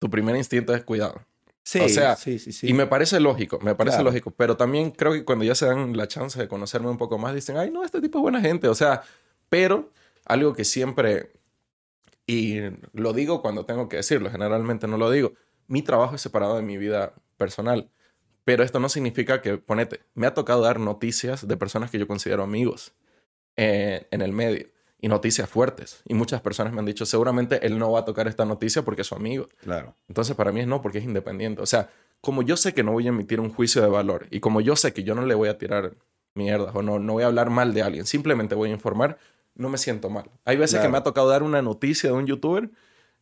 tu primer instinto es cuidado. Sí, o sea, sí, sí, sí. Y me parece lógico, me parece lógico, pero también creo que cuando ya se dan la chance de conocerme un poco más, dicen, ay, no, este tipo es buena gente, o sea, pero algo que siempre, y lo digo cuando tengo que decirlo, generalmente no lo digo, mi trabajo es separado de mi vida personal, pero esto no significa que, ponete, me ha tocado dar noticias de personas que yo considero amigos eh, en el medio y noticias fuertes. Y muchas personas me han dicho, seguramente él no va a tocar esta noticia porque es su amigo. Claro. Entonces, para mí es no, porque es independiente. O sea, como yo sé que no voy a emitir un juicio de valor y como yo sé que yo no le voy a tirar mierdas o no, no voy a hablar mal de alguien, simplemente voy a informar, no me siento mal. Hay veces que me ha tocado dar una noticia de un youtuber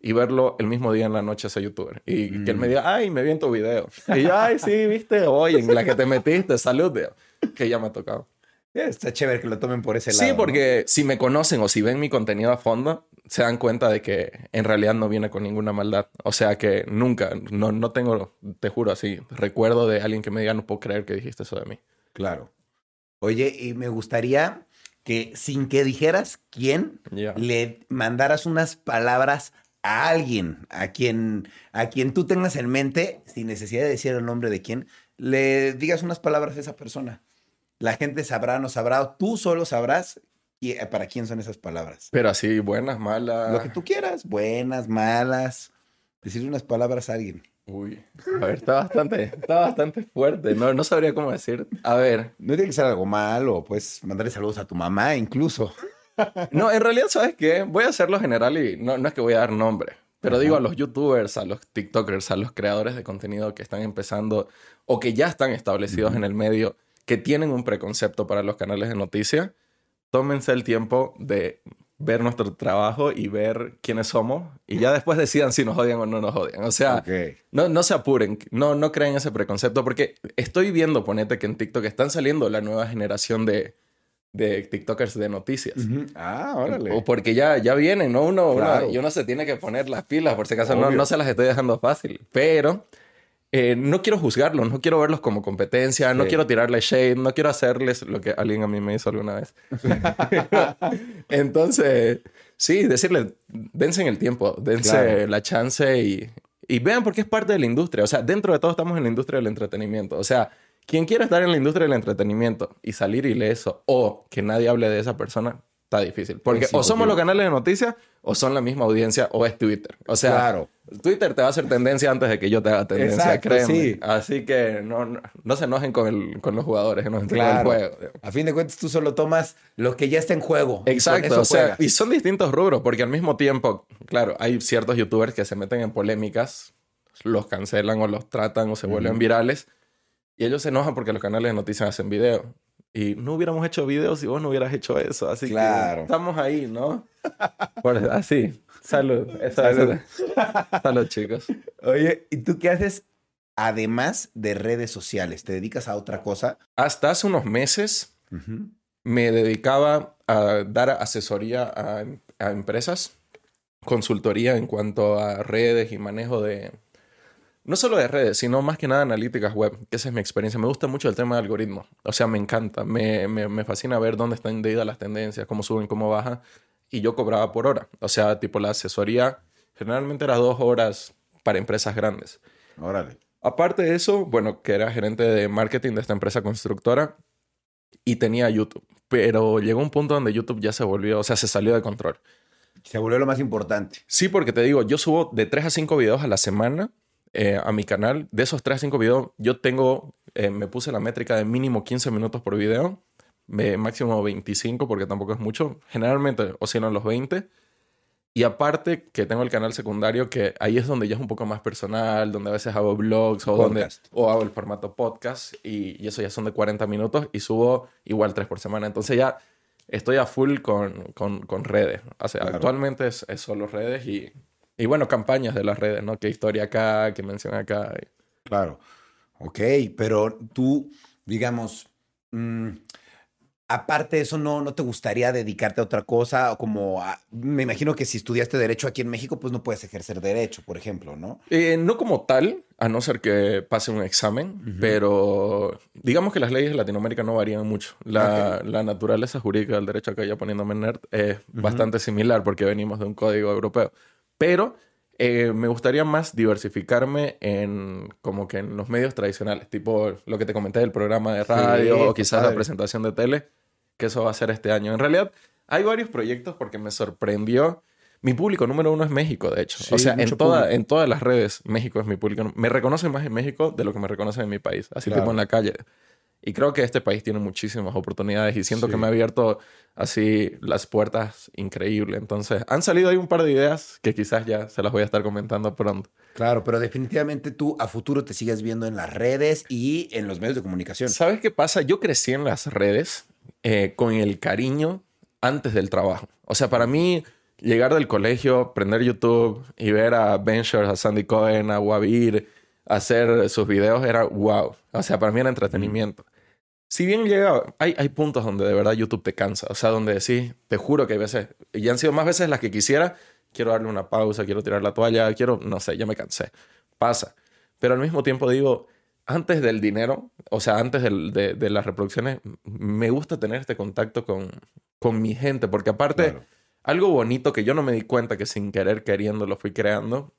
y verlo el mismo día en la noche a ese youtuber. Y que él me mm. diga, ay, me vi en tu video. Y yo, ay, sí, viste, hoy en la que te metiste, salud, que ya me ha tocado. Está chévere que lo tomen por ese lado. Sí, porque si me conocen o si ven mi contenido a fondo, se dan cuenta de que en realidad no viene con ninguna maldad. O sea que nunca, no, no tengo, te juro así, recuerdo de alguien que me diga, no puedo creer que dijiste eso de mí. Claro. Oye, y me gustaría que sin que dijeras quién, le mandaras unas palabras a alguien, a quien, a quien tú tengas en mente, sin necesidad de decir el nombre de quién, le digas unas palabras a esa persona. La gente sabrá, no sabrá, tú solo sabrás y eh, para quién son esas palabras. Pero así, buenas, malas. Lo que tú quieras, buenas, malas. Decir unas palabras a alguien. Uy, a ver, está bastante, está bastante fuerte. No, no sabría cómo decir. A ver. No tiene que ser algo malo, puedes mandarle saludos a tu mamá incluso. [LAUGHS] No, en realidad, ¿sabes qué? Voy a hacerlo general y no, no es que voy a dar nombre. Pero digo a los youtubers, a los TikTokers, a los creadores de contenido que están empezando o que ya están establecidos en el medio que tienen un preconcepto para los canales de noticias, tómense el tiempo de ver nuestro trabajo y ver quiénes somos y ya después decidan si nos odian o no nos odian. O sea, no, no se apuren, no, no creen ese preconcepto porque estoy viendo, ponete que en TikTok están saliendo la nueva generación de, de TikTokers de noticias. Ah, órale. O porque ya, ya vienen, ¿no? Uno, y uno se tiene que poner las pilas, por si acaso no, no se las estoy dejando fácil. Pero eh, no quiero juzgarlos, no quiero verlos como competencia, no quiero tirarle shade, no quiero hacerles lo que alguien a mí me hizo alguna vez. [LAUGHS] Entonces, sí, decirles, dense en el tiempo, dense la chance y, y vean porque es parte de la industria. O sea, dentro de todo estamos en la industria del entretenimiento. O sea, quien quiera estar en la industria del entretenimiento y salir ileso o que nadie hable de esa persona, está difícil. Porque o somos los canales de noticias o son la misma audiencia o es Twitter. O sea, claro. Twitter te va a hacer tendencia antes de que yo te haga tendencia, créeme. Así que no, no, se enojen con, el, con los jugadores, no claro. el juego. A fin de cuentas, tú solo tomas lo que ya está en juego. Exacto. o sea, y son distintos rubros, porque al mismo tiempo, claro, hay ciertos youtubers que se meten en polémicas, los cancelan o los tratan o se vuelven virales. Y ellos se enojan porque los canales de noticias hacen video. Y no hubiéramos hecho videos si vos no hubieras hecho eso. Así claro. que estamos ahí, ¿no? [LAUGHS] así. Salud. Salud. Salud, chicos. Oye, ¿y tú qué haces además de redes sociales? ¿Te dedicas a otra cosa? Hasta hace unos meses me dedicaba a dar asesoría a, a empresas, consultoría en cuanto a redes y manejo de, no solo de redes, sino más que nada analíticas web, que esa es mi experiencia. Me gusta mucho el tema de algoritmos. O sea, me encanta. Me, me, fascina ver dónde están idas las tendencias, cómo suben, cómo bajan. Y yo cobraba por hora. O sea, tipo la asesoría generalmente era dos horas para empresas grandes. Órale. Aparte de eso, bueno, que era gerente de marketing de esta empresa constructora y tenía YouTube. Pero llegó un punto donde YouTube ya se volvió, o sea, se salió de control. Se volvió lo más importante. Sí, porque te digo, yo subo de 3 a 5 videos a la semana eh, a mi canal, de esos 3 a 5 videos, yo tengo, eh, me puse la métrica de mínimo 15 minutos por video, máximo 25 porque tampoco es mucho, generalmente oscilan los 20. Y aparte que tengo el canal secundario, que ahí es donde ya es un poco más personal, donde a veces hago vlogs o, donde, o hago el formato podcast y, y, eso ya son de 40 minutos y subo igual 3 por semana. Entonces ya estoy a full con, con, con redes. O sea, actualmente es, es, solo redes y, y bueno, campañas de las redes, ¿no? ¿Qué historia acá? ¿Qué mención acá? Claro. Ok, pero tú, digamos, mmm, aparte de eso, ¿no, ¿no te gustaría dedicarte a otra cosa? O como, me imagino que si estudiaste Derecho aquí en México, pues no puedes ejercer Derecho, por ejemplo, ¿no? Eh, no como tal, a no ser que pase un examen, pero digamos que las leyes de Latinoamérica no varían mucho. La, la naturaleza jurídica del derecho, acá ya poniéndome nerd, es bastante similar porque venimos de un código europeo. Pero eh, me gustaría más diversificarme en como que en los medios tradicionales, tipo lo que te comenté del programa de radio o quizás la presentación de tele que eso va a ser este año. En realidad, hay varios proyectos porque me sorprendió. Mi público número uno es México, de hecho. o sea, en, toda, en todas las redes, México es mi público. Me reconocen más en México de lo que me reconocen en mi país, así tipo en la calle. Y creo que este país tiene muchísimas oportunidades y siento que me ha abierto así las puertas increíble. Entonces, han salido ahí un par de ideas que quizás ya se las voy a estar comentando pronto. Claro, pero definitivamente tú a futuro te sigues viendo en las redes y en los medios de comunicación. ¿Sabes qué pasa? Yo crecí en las redes eh, con el cariño antes del trabajo. O sea, para mí, llegar del colegio, prender YouTube y ver a Ben a Sandy Cohen, a Wabir hacer sus videos era wow. O sea, para mí era entretenimiento. Si bien llega, hay, hay puntos donde de verdad YouTube te cansa. O sea, donde sí, te juro que hay veces, y han sido más veces las que quisiera, quiero darle una pausa, quiero tirar la toalla, quiero, no sé, ya me cansé. Pasa. Pero al mismo tiempo digo, antes del dinero, o sea, antes de, de, las reproducciones, me gusta tener este contacto con, con mi gente, porque aparte, algo bonito que yo no me di cuenta que sin querer queriendo lo fui creando,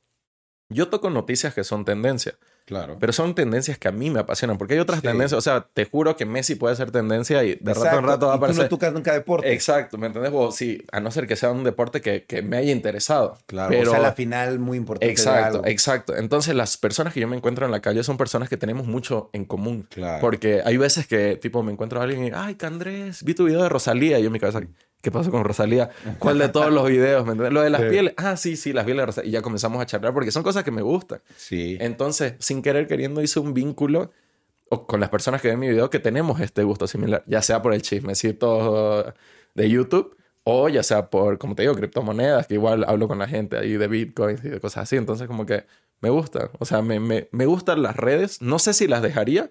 yo toco noticias que son tendencia. Claro. Pero son tendencias que a mí me apasionan, porque hay otras tendencias, o sea, te juro que Messi puede ser tendencia y de rato en rato va a aparecer. Y tú no tocas nunca deporte. Exacto, ¿me entendés? O, sí, a no ser que sea un deporte que, que me haya interesado. Claro, pero... o sea, la final muy importante. Exacto, exacto. Entonces, las personas que yo me encuentro en la calle son personas que tenemos mucho en común. Claro. Porque hay veces que, tipo, me encuentro a alguien y, ay, Candrés, vi tu video de Rosalía, y yo en mi cabeza, ¿Qué pasó con Rosalía? ¿Cuál de todos los videos? ¿Me? Lo de las pieles. Ah, sí, sí, las pieles de Rosalía. Y ya comenzamos a charlar porque son cosas que me gustan. Sí. Entonces, sin querer queriendo, hice un vínculo con las personas que ven mi video que tenemos este gusto similar. Ya sea por el chismecito de YouTube o ya sea por, como te digo, criptomonedas, que igual hablo con la gente ahí de bitcoins y de cosas así. Entonces, como que me gusta. O sea, me, me, me gustan las redes. No sé si las dejaría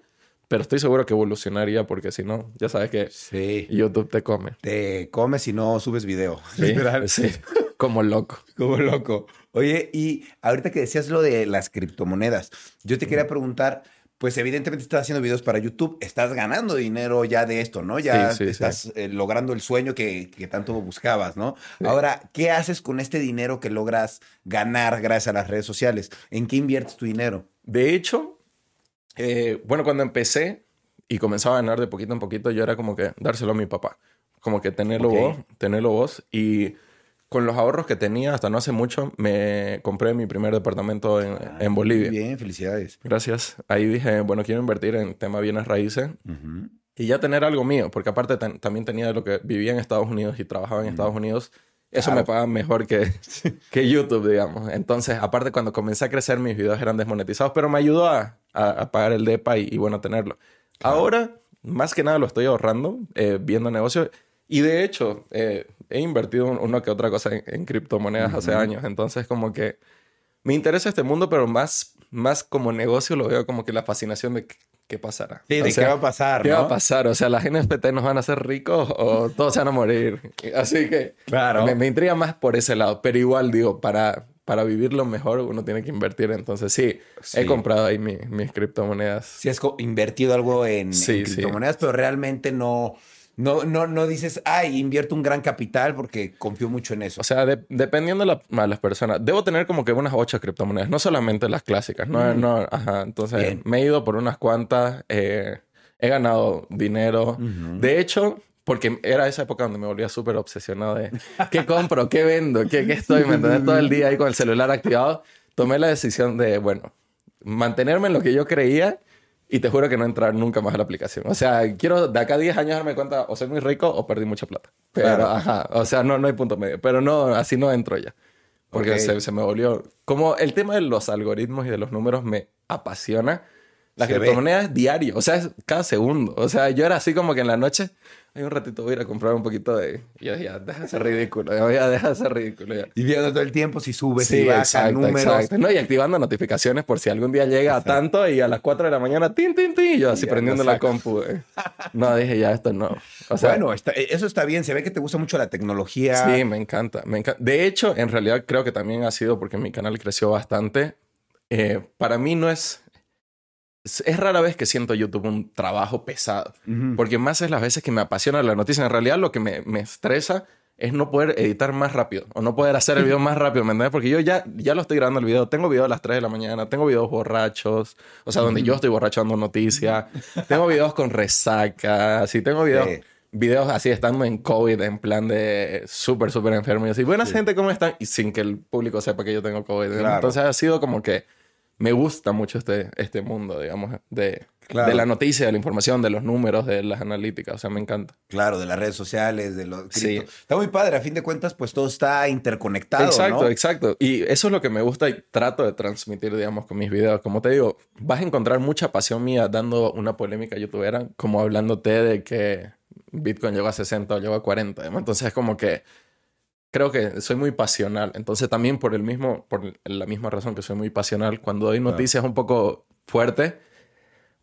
pero estoy seguro que evolucionaría porque si no, ya sabes que sí. YouTube te come. Te come si no subes video. [LAUGHS] Sí, sí. Como loco. Como loco. Oye, y ahorita que decías lo de las criptomonedas, yo te quería preguntar, pues evidentemente estás haciendo videos para YouTube, estás ganando dinero ya de esto, ¿no? Ya estás eh, logrando el sueño que, que tanto buscabas, ¿no? Ahora, ¿qué haces con este dinero que logras ganar gracias a las redes sociales? ¿En qué inviertes tu dinero? De hecho, eh, bueno, cuando empecé y comenzaba a ganar de poquito en poquito, yo era como que dárselo a mi papá. Como que tenerlo vos, tenerlo vos. Y con los ahorros que tenía hasta no hace mucho, me compré mi primer departamento en, ah, en Bolivia. Bien, felicidades. Gracias. Ahí dije, bueno, quiero invertir en tema bienes raíces. Y ya tener algo mío, porque aparte también tenía lo que vivía en Estados Unidos y trabajaba en Estados Unidos. Eso me paga mejor que, [LAUGHS] que YouTube, digamos. Entonces, aparte, cuando comencé a crecer, mis videos eran desmonetizados, pero me ayudó a, a, pagar el DEPA y, bueno, tenerlo. Ahora, más que nada, lo estoy ahorrando, eh, viendo negocios. Y de hecho, eh, he invertido una que otra cosa en, criptomonedas hace años. Entonces, como que me interesa este mundo, pero más, más como negocio lo veo como que la fascinación de qué pasará. Sí, de qué va a pasar, ¿Qué va a pasar? O sea, ¿las NFP nos van a hacer ricos o [LAUGHS] todos se van a morir? Así que claro. me, intriga más por ese lado. Pero igual, digo, para, para vivirlo mejor uno tiene que invertir. Entonces, sí, he comprado ahí mis criptomonedas. Sí, has invertido algo en, criptomonedas, pero realmente no no, no, no dices, ay, invierto un gran capital porque confío mucho en eso. O sea, dependiendo de, las personas, debo tener como que unas ocho criptomonedas, no solamente las clásicas. No, mm. no, ajá. Entonces, me he ido por unas cuantas, eh, he ganado dinero. De hecho, porque era esa época donde me volvía súper obsesionado de qué compro, qué vendo, qué, qué estoy, me entendés todo el día ahí con el celular activado. Tomé la decisión de, bueno, mantenerme en lo que yo creía y te juro que no entrar nunca más a la aplicación. O sea, quiero de acá a 10 años darme cuenta o soy muy rico o perdí mucha plata. Pero, ajá, o sea, no, no hay punto medio. Pero no, así no entro ya. Porque se, se, me volvió... Como el tema de los algoritmos y de los números me apasiona. La criptomoneda es diario, o sea, es cada segundo. O sea, yo era así como que en la noche hay un ratito voy a ir a comprar un poquito de... Y yo ya, deja de ser ridículo, ya, deja de ser ridículo. Y viendo todo el tiempo si sube, si baja, números. Exacto. No, y activando notificaciones por si algún día llega a tanto y a las 4 de la mañana, tin, tin, tin, y yo así prendiendo la compu. No, dije, ya, esto no. O sea, bueno, eso está bien. Se ve que te gusta mucho la tecnología. Sí, me encanta, me encanta. De hecho, en realidad creo que también ha sido porque mi canal creció bastante. Eh, para mí no es es rara vez que siento YouTube un trabajo pesado, porque más es las veces que me apasiona la noticia. En realidad lo que me, me, estresa es no poder editar más rápido o no poder hacer el video más rápido, ¿me entiendes? Porque yo ya, ya lo estoy grabando el video, tengo videos a las 3 de la mañana, tengo videos borrachos, o sea, donde yo estoy borrachando noticia, tengo videos con resaca, así, tengo videos... Videos así estando en COVID, en plan de súper, súper enfermo. Y así, buena gente, ¿cómo están? Y sin que el público sepa que yo tengo COVID. Entonces ha sido como que me gusta mucho este, este mundo, digamos, de, de la noticia, de la información, de los números, de las analíticas. O sea, me encanta. Claro, de las redes sociales, de los... Sí. Está muy padre. A fin de cuentas, pues todo está interconectado, Exacto, exacto. Y eso es lo que me gusta y trato de transmitir, digamos, con mis videos. Como te digo, vas a encontrar mucha pasión mía dando una polémica youtubera, como hablándote de que Bitcoin llegó a 60 o llegó a 40. Entonces es como que creo que soy muy pasional. Entonces también por el mismo, por la misma razón que soy muy pasional, cuando doy noticias un poco fuertes,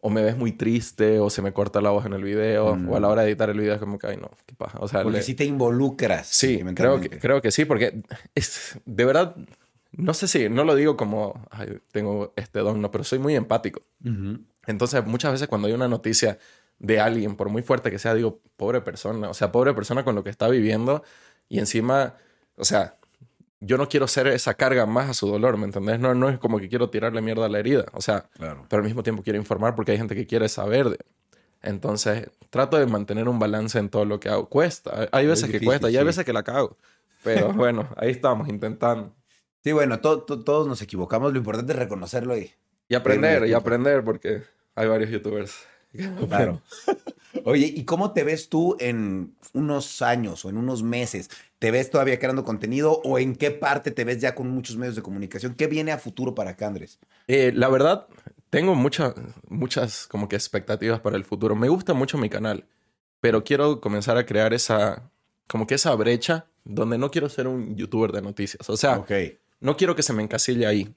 o me ves muy triste, o se me corta la voz en el video, o a la mm. hora de editar el video es como que, ay, no, qué paja. O sea, porque si te involucras. Sí, creo que, creo que sí, porque es, de verdad, no sé si, no lo digo como, ay, tengo este don, no, pero soy muy empático. Entonces, muchas veces cuando hay una noticia de alguien, por muy fuerte que sea, digo, pobre persona, o sea, pobre persona con lo que está viviendo, y encima, o sea, yo no quiero ser esa carga más a su dolor, ¿me entendés? No, no es como que quiero tirarle mierda a la herida, o sea, pero al mismo tiempo quiero informar porque hay gente que quiere saber. De... Entonces, trato de mantener un balance en todo lo que hago. Cuesta, hay veces que cuesta y hay veces que la cago, pero [LAUGHS] bueno, ahí estamos intentando. Sí, bueno, todos nos equivocamos, lo importante es reconocerlo y... Y aprender, y aprender, porque hay varios youtubers. Claro. [LAUGHS] Oye, ¿y cómo te ves tú en unos años o en unos meses? ¿Te ves todavía creando contenido o en qué parte te ves ya con muchos medios de comunicación? ¿Qué viene a futuro para Candres? Eh, la verdad, tengo muchas, muchas como que expectativas para el futuro. Me gusta mucho mi canal, pero quiero comenzar a crear esa, como que esa brecha donde no quiero ser un youtuber de noticias. O sea, no quiero que se me encasille ahí.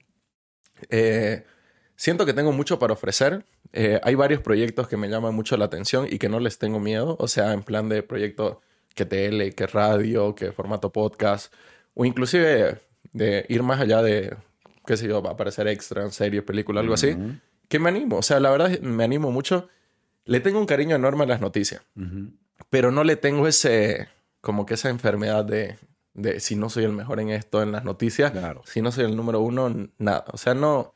Eh, siento que tengo mucho para ofrecer. Eh, hay varios proyectos que me llaman mucho la atención y que no les tengo miedo. O sea, en plan de proyecto que tele, que radio, que formato podcast. O inclusive de ir más allá de, qué sé yo, va a aparecer extra en serie, película, algo así. Que me animo. O sea, la verdad me animo mucho. Le tengo un cariño enorme a las noticias. Pero no le tengo ese, como que esa enfermedad de, de si no soy el mejor en esto, en las noticias. Si no soy el número uno, nada. O sea, no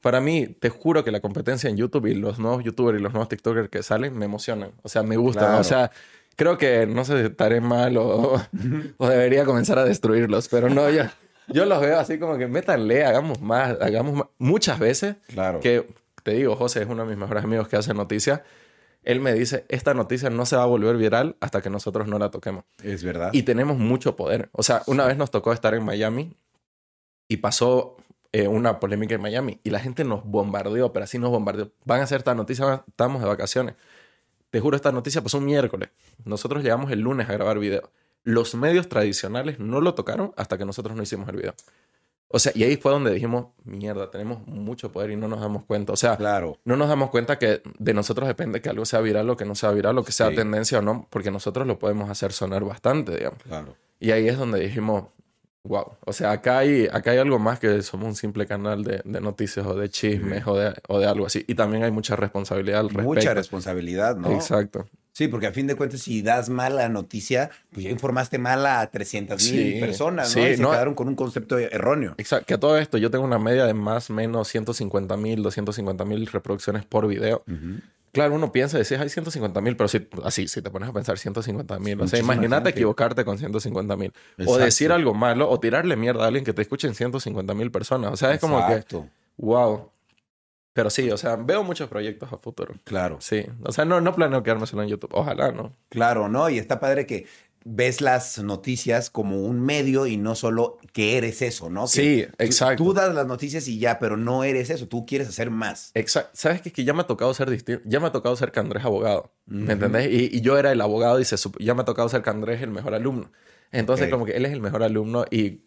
para mí, te juro que la competencia en YouTube y los nuevos YouTubers y los nuevos TikTokers que salen me emocionan. O sea, me gustan. O sea, creo que no sé si estaré mal o, [LAUGHS] o, debería comenzar a destruirlos, pero no, yo, yo los veo así como que métanle, hagamos más, hagamos más. Muchas veces claro. que te digo, José es uno de mis mejores amigos que hace noticias. Él me dice, esta noticia no se va a volver viral hasta que nosotros no la toquemos. Es verdad. Y tenemos mucho poder. O sea, una vez nos tocó estar en Miami y pasó eh, una polémica en Miami y la gente nos bombardeó, pero así nos bombardeó. Van a hacer esta noticia, estamos de vacaciones. Te juro, esta noticia pasó un miércoles. Nosotros llegamos el lunes a grabar video. Los medios tradicionales no lo tocaron hasta que nosotros no hicimos el video. O sea, y ahí fue donde dijimos, mierda, tenemos mucho poder y no nos damos cuenta. O sea, claro. no nos damos cuenta que de nosotros depende que algo sea viral o que no sea viral o que sea tendencia o no, porque nosotros lo podemos hacer sonar bastante, digamos. Claro. Y ahí es donde dijimos, wow. O sea, acá hay, acá hay algo más que somos un simple canal de, de noticias o de chismes o, de, o, de, algo así. Y también hay mucha responsabilidad al respecto. Mucha responsabilidad, ¿no? Exacto. Sí, porque a fin de cuentas, si das mala noticia, pues ya informaste mal a 300 mil personas, ¿no? y se quedaron con un concepto erróneo. Exacto. Que a todo esto yo tengo una media de más o menos 150 mil, 250 mil reproducciones por video. Claro, uno piensa, decís, hay 150 mil, pero si, así, si te pones a pensar 150 mil, o sea, imagínate equivocarte con 150 mil. O decir algo malo, o tirarle mierda a alguien que te escuche en 150 mil personas. O sea, es como que, wow. Pero sí, o sea, veo muchos proyectos a futuro. Claro. Sí. O sea, no, no planeo quedarme solo en YouTube. Ojalá, ¿no? Claro, ¿no? Y está padre que ves las noticias como un medio y no solo que eres eso, ¿no? Que Sí, tú- exacto. Tú das las noticias y ya, pero no eres eso. Tú quieres hacer más. Exacto. ¿Sabes qué? Que ya me ha tocado ser distinto. Ya me ha tocado ser que Andrés abogado. ¿Me entendés? Y, y yo era el abogado y se ya me ha tocado ser que Andrés el mejor alumno. Entonces, Ok. como que él es el mejor alumno y...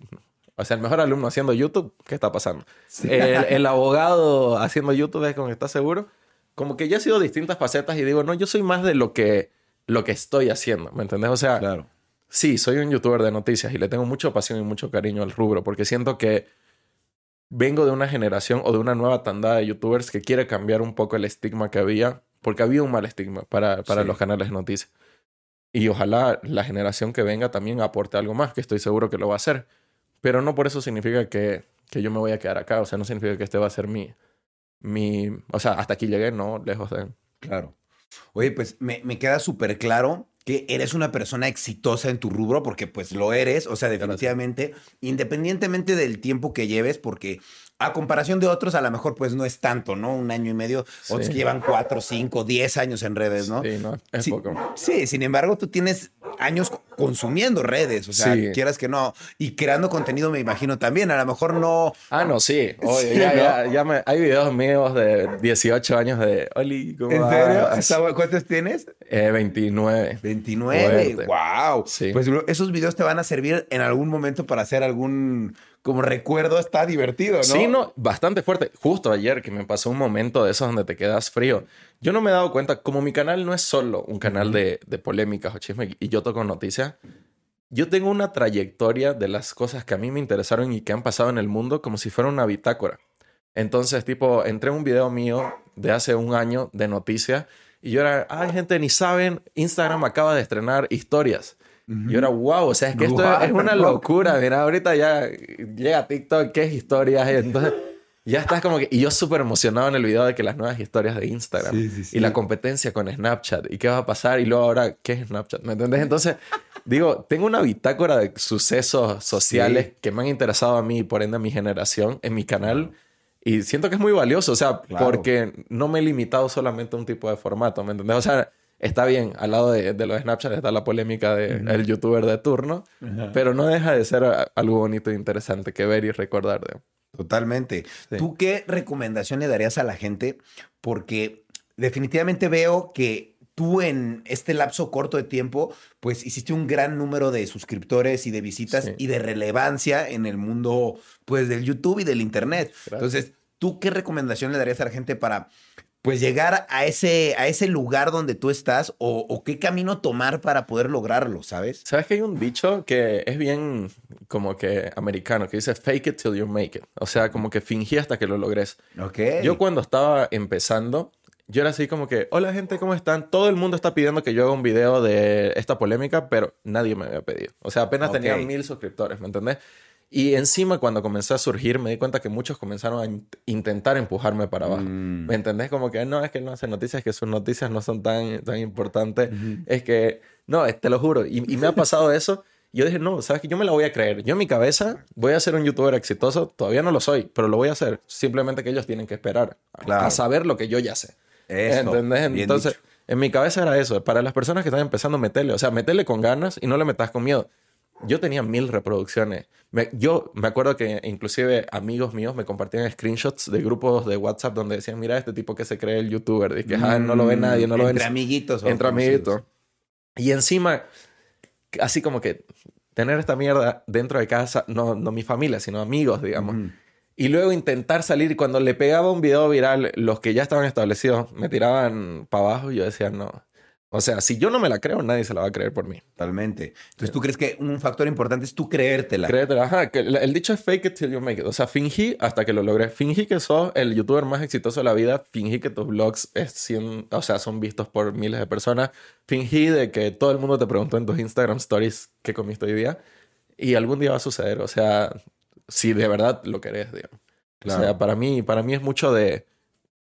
O sea, el mejor alumno haciendo YouTube, ¿qué está pasando? El, [LAUGHS] el abogado haciendo YouTube es como que está seguro. Como que ya he sido distintas facetas y digo, no, yo soy más de lo que, lo que estoy haciendo. ¿Me entendés? O sea, Claro. Sí, soy un youtuber de noticias y le tengo mucha pasión y mucho cariño al rubro porque siento que vengo de una generación o de una nueva tanda de youtubers que quiere cambiar un poco el estigma que había, porque había un mal estigma para, para Sí. los canales de noticias. Y ojalá la generación que venga también aporte algo más, que estoy seguro que lo va a hacer. Pero no por eso significa que, que yo me voy a quedar acá, o sea, no significa que este va a ser mi... mi o sea, hasta aquí llegué, no, lejos de... Claro. Oye, pues me, me queda súper claro que eres una persona exitosa en tu rubro, porque pues lo eres, o sea, definitivamente, independientemente del tiempo que lleves, porque a comparación de otros, a lo mejor pues no es tanto, ¿no? Un año y medio, otros que llevan cuatro, cinco, diez años en redes, ¿no? Sí, no, es Sí, poco. Sí, sin embargo, tú tienes años co- consumiendo redes, o sea, Sí. quieras que no, y creando contenido, me imagino también. A lo mejor no. Ah, no, sí. Oye, ya, ¿no? ya, ya me- hay videos míos de 18 años de Oli, ¿cómo ¿En serio? ¿Cuántos tienes? Eh, 29. 29. Fuerte. Wow. Sí. Pues bro, esos videos te van a servir en algún momento para hacer algún como recuerdo. Está divertido, ¿no? Sí, no, bastante fuerte. Justo ayer que me pasó un momento de esos donde te quedas frío. Yo no me he dado cuenta, como mi canal no es solo un canal de, de polémicas o chisme y yo toco noticias, yo tengo una trayectoria de las cosas que a mí me interesaron y que han pasado en el mundo como si fuera una bitácora. Entonces, tipo, entré en un video mío de hace un año de noticias y yo era, ay, gente, ni saben, Instagram acaba de estrenar historias. Y era, wow, o sea, es que esto Guau. es una locura. Mira, ahorita ya llega TikTok, ¿qué historias? Entonces ya estás como que... Y yo súper emocionado en el video de que las nuevas historias de Instagram Sí, sí, sí. y la competencia con Snapchat y qué va a pasar y luego ahora, ¿qué es Snapchat? ¿Me entendés? Entonces, digo, tengo una bitácora de sucesos sociales que me han interesado a mí y por ende a mi generación en mi canal. Y siento que es muy valioso, o sea, Claro. porque no me he limitado solamente a un tipo de formato, ¿me entendés? O sea, está bien, al lado de, de lo de Snapchat está la polémica del el youtuber de turno, pero no deja de ser algo bonito e interesante que ver y recordar. De. Totalmente. Sí. ¿Tú qué recomendación le darías a la gente? Porque definitivamente veo que tú en este lapso corto de tiempo, pues hiciste un gran número de suscriptores y de visitas Sí. y de relevancia en el mundo, pues, del YouTube y del Internet. Gracias. Entonces, ¿tú qué recomendación le darías a la gente para, pues, llegar a ese, a ese lugar donde tú estás o, o qué camino tomar para poder lograrlo, ¿sabes? ¿Sabes que hay un dicho que es bien como que americano, que dice fake it till you make it? O sea, como que fingí hasta que lo logres. Ok. Yo cuando estaba empezando, yo era así como que, hola gente, ¿cómo están? Todo el mundo está pidiendo que yo haga un video de esta polémica, pero nadie me había pedido. O sea, apenas Ok. tenía mil suscriptores, ¿me entendés? Y encima cuando comencé a surgir me di cuenta que muchos comenzaron a in- intentar empujarme para abajo. Mm. ¿Me entendés? Como que no, es que él no hace noticias, que sus noticias no son tan, tan importantes. Es que, no, es- te lo juro. Y, y me ha pasado [LAUGHS] eso. Yo dije, no, sabes que yo me la voy a creer. Yo en mi cabeza voy a ser un youtuber exitoso. Todavía no lo soy, pero lo voy a hacer. Simplemente que ellos tienen que esperar a- Claro. a saber lo que yo ya sé. Eso, ¿Entendés? Entonces, dicho. en mi cabeza era eso. Para las personas que están empezando, metele. O sea, metele con ganas y no le metas con miedo. Yo tenía mil reproducciones. Me- yo me acuerdo que inclusive amigos míos me compartían screenshots de grupos de WhatsApp donde decían, mira este tipo que se cree el youtuber. Y que "Ah, no lo ve nadie, no lo. Mm, Entre amiguitos. o Entre amiguitos. Y encima, así como que tener esta mierda dentro de casa, no, no mi familia, sino amigos, digamos. Y luego intentar salir. Cuando le pegaba un video viral, los que ya estaban establecidos me tiraban para abajo y yo decía, no. O sea, si yo no me la creo, nadie se la va a creer por mí. Totalmente. Entonces, ¿tú crees que un factor importante es tú creértela? Créetela. Ajá, que el, dicho es fake it till you make it. O sea, fingí hasta que lo logré. Fingí que sos el youtuber más exitoso de la vida. Fingí que tus vlogs es cien- o sea, son vistos por miles de personas. Fingí de que todo el mundo te preguntó en tus Instagram stories qué comiste hoy día. Y algún día va a suceder. O sea, si de verdad lo querés, digamos. Claro. O sea, para mí, para mí es mucho de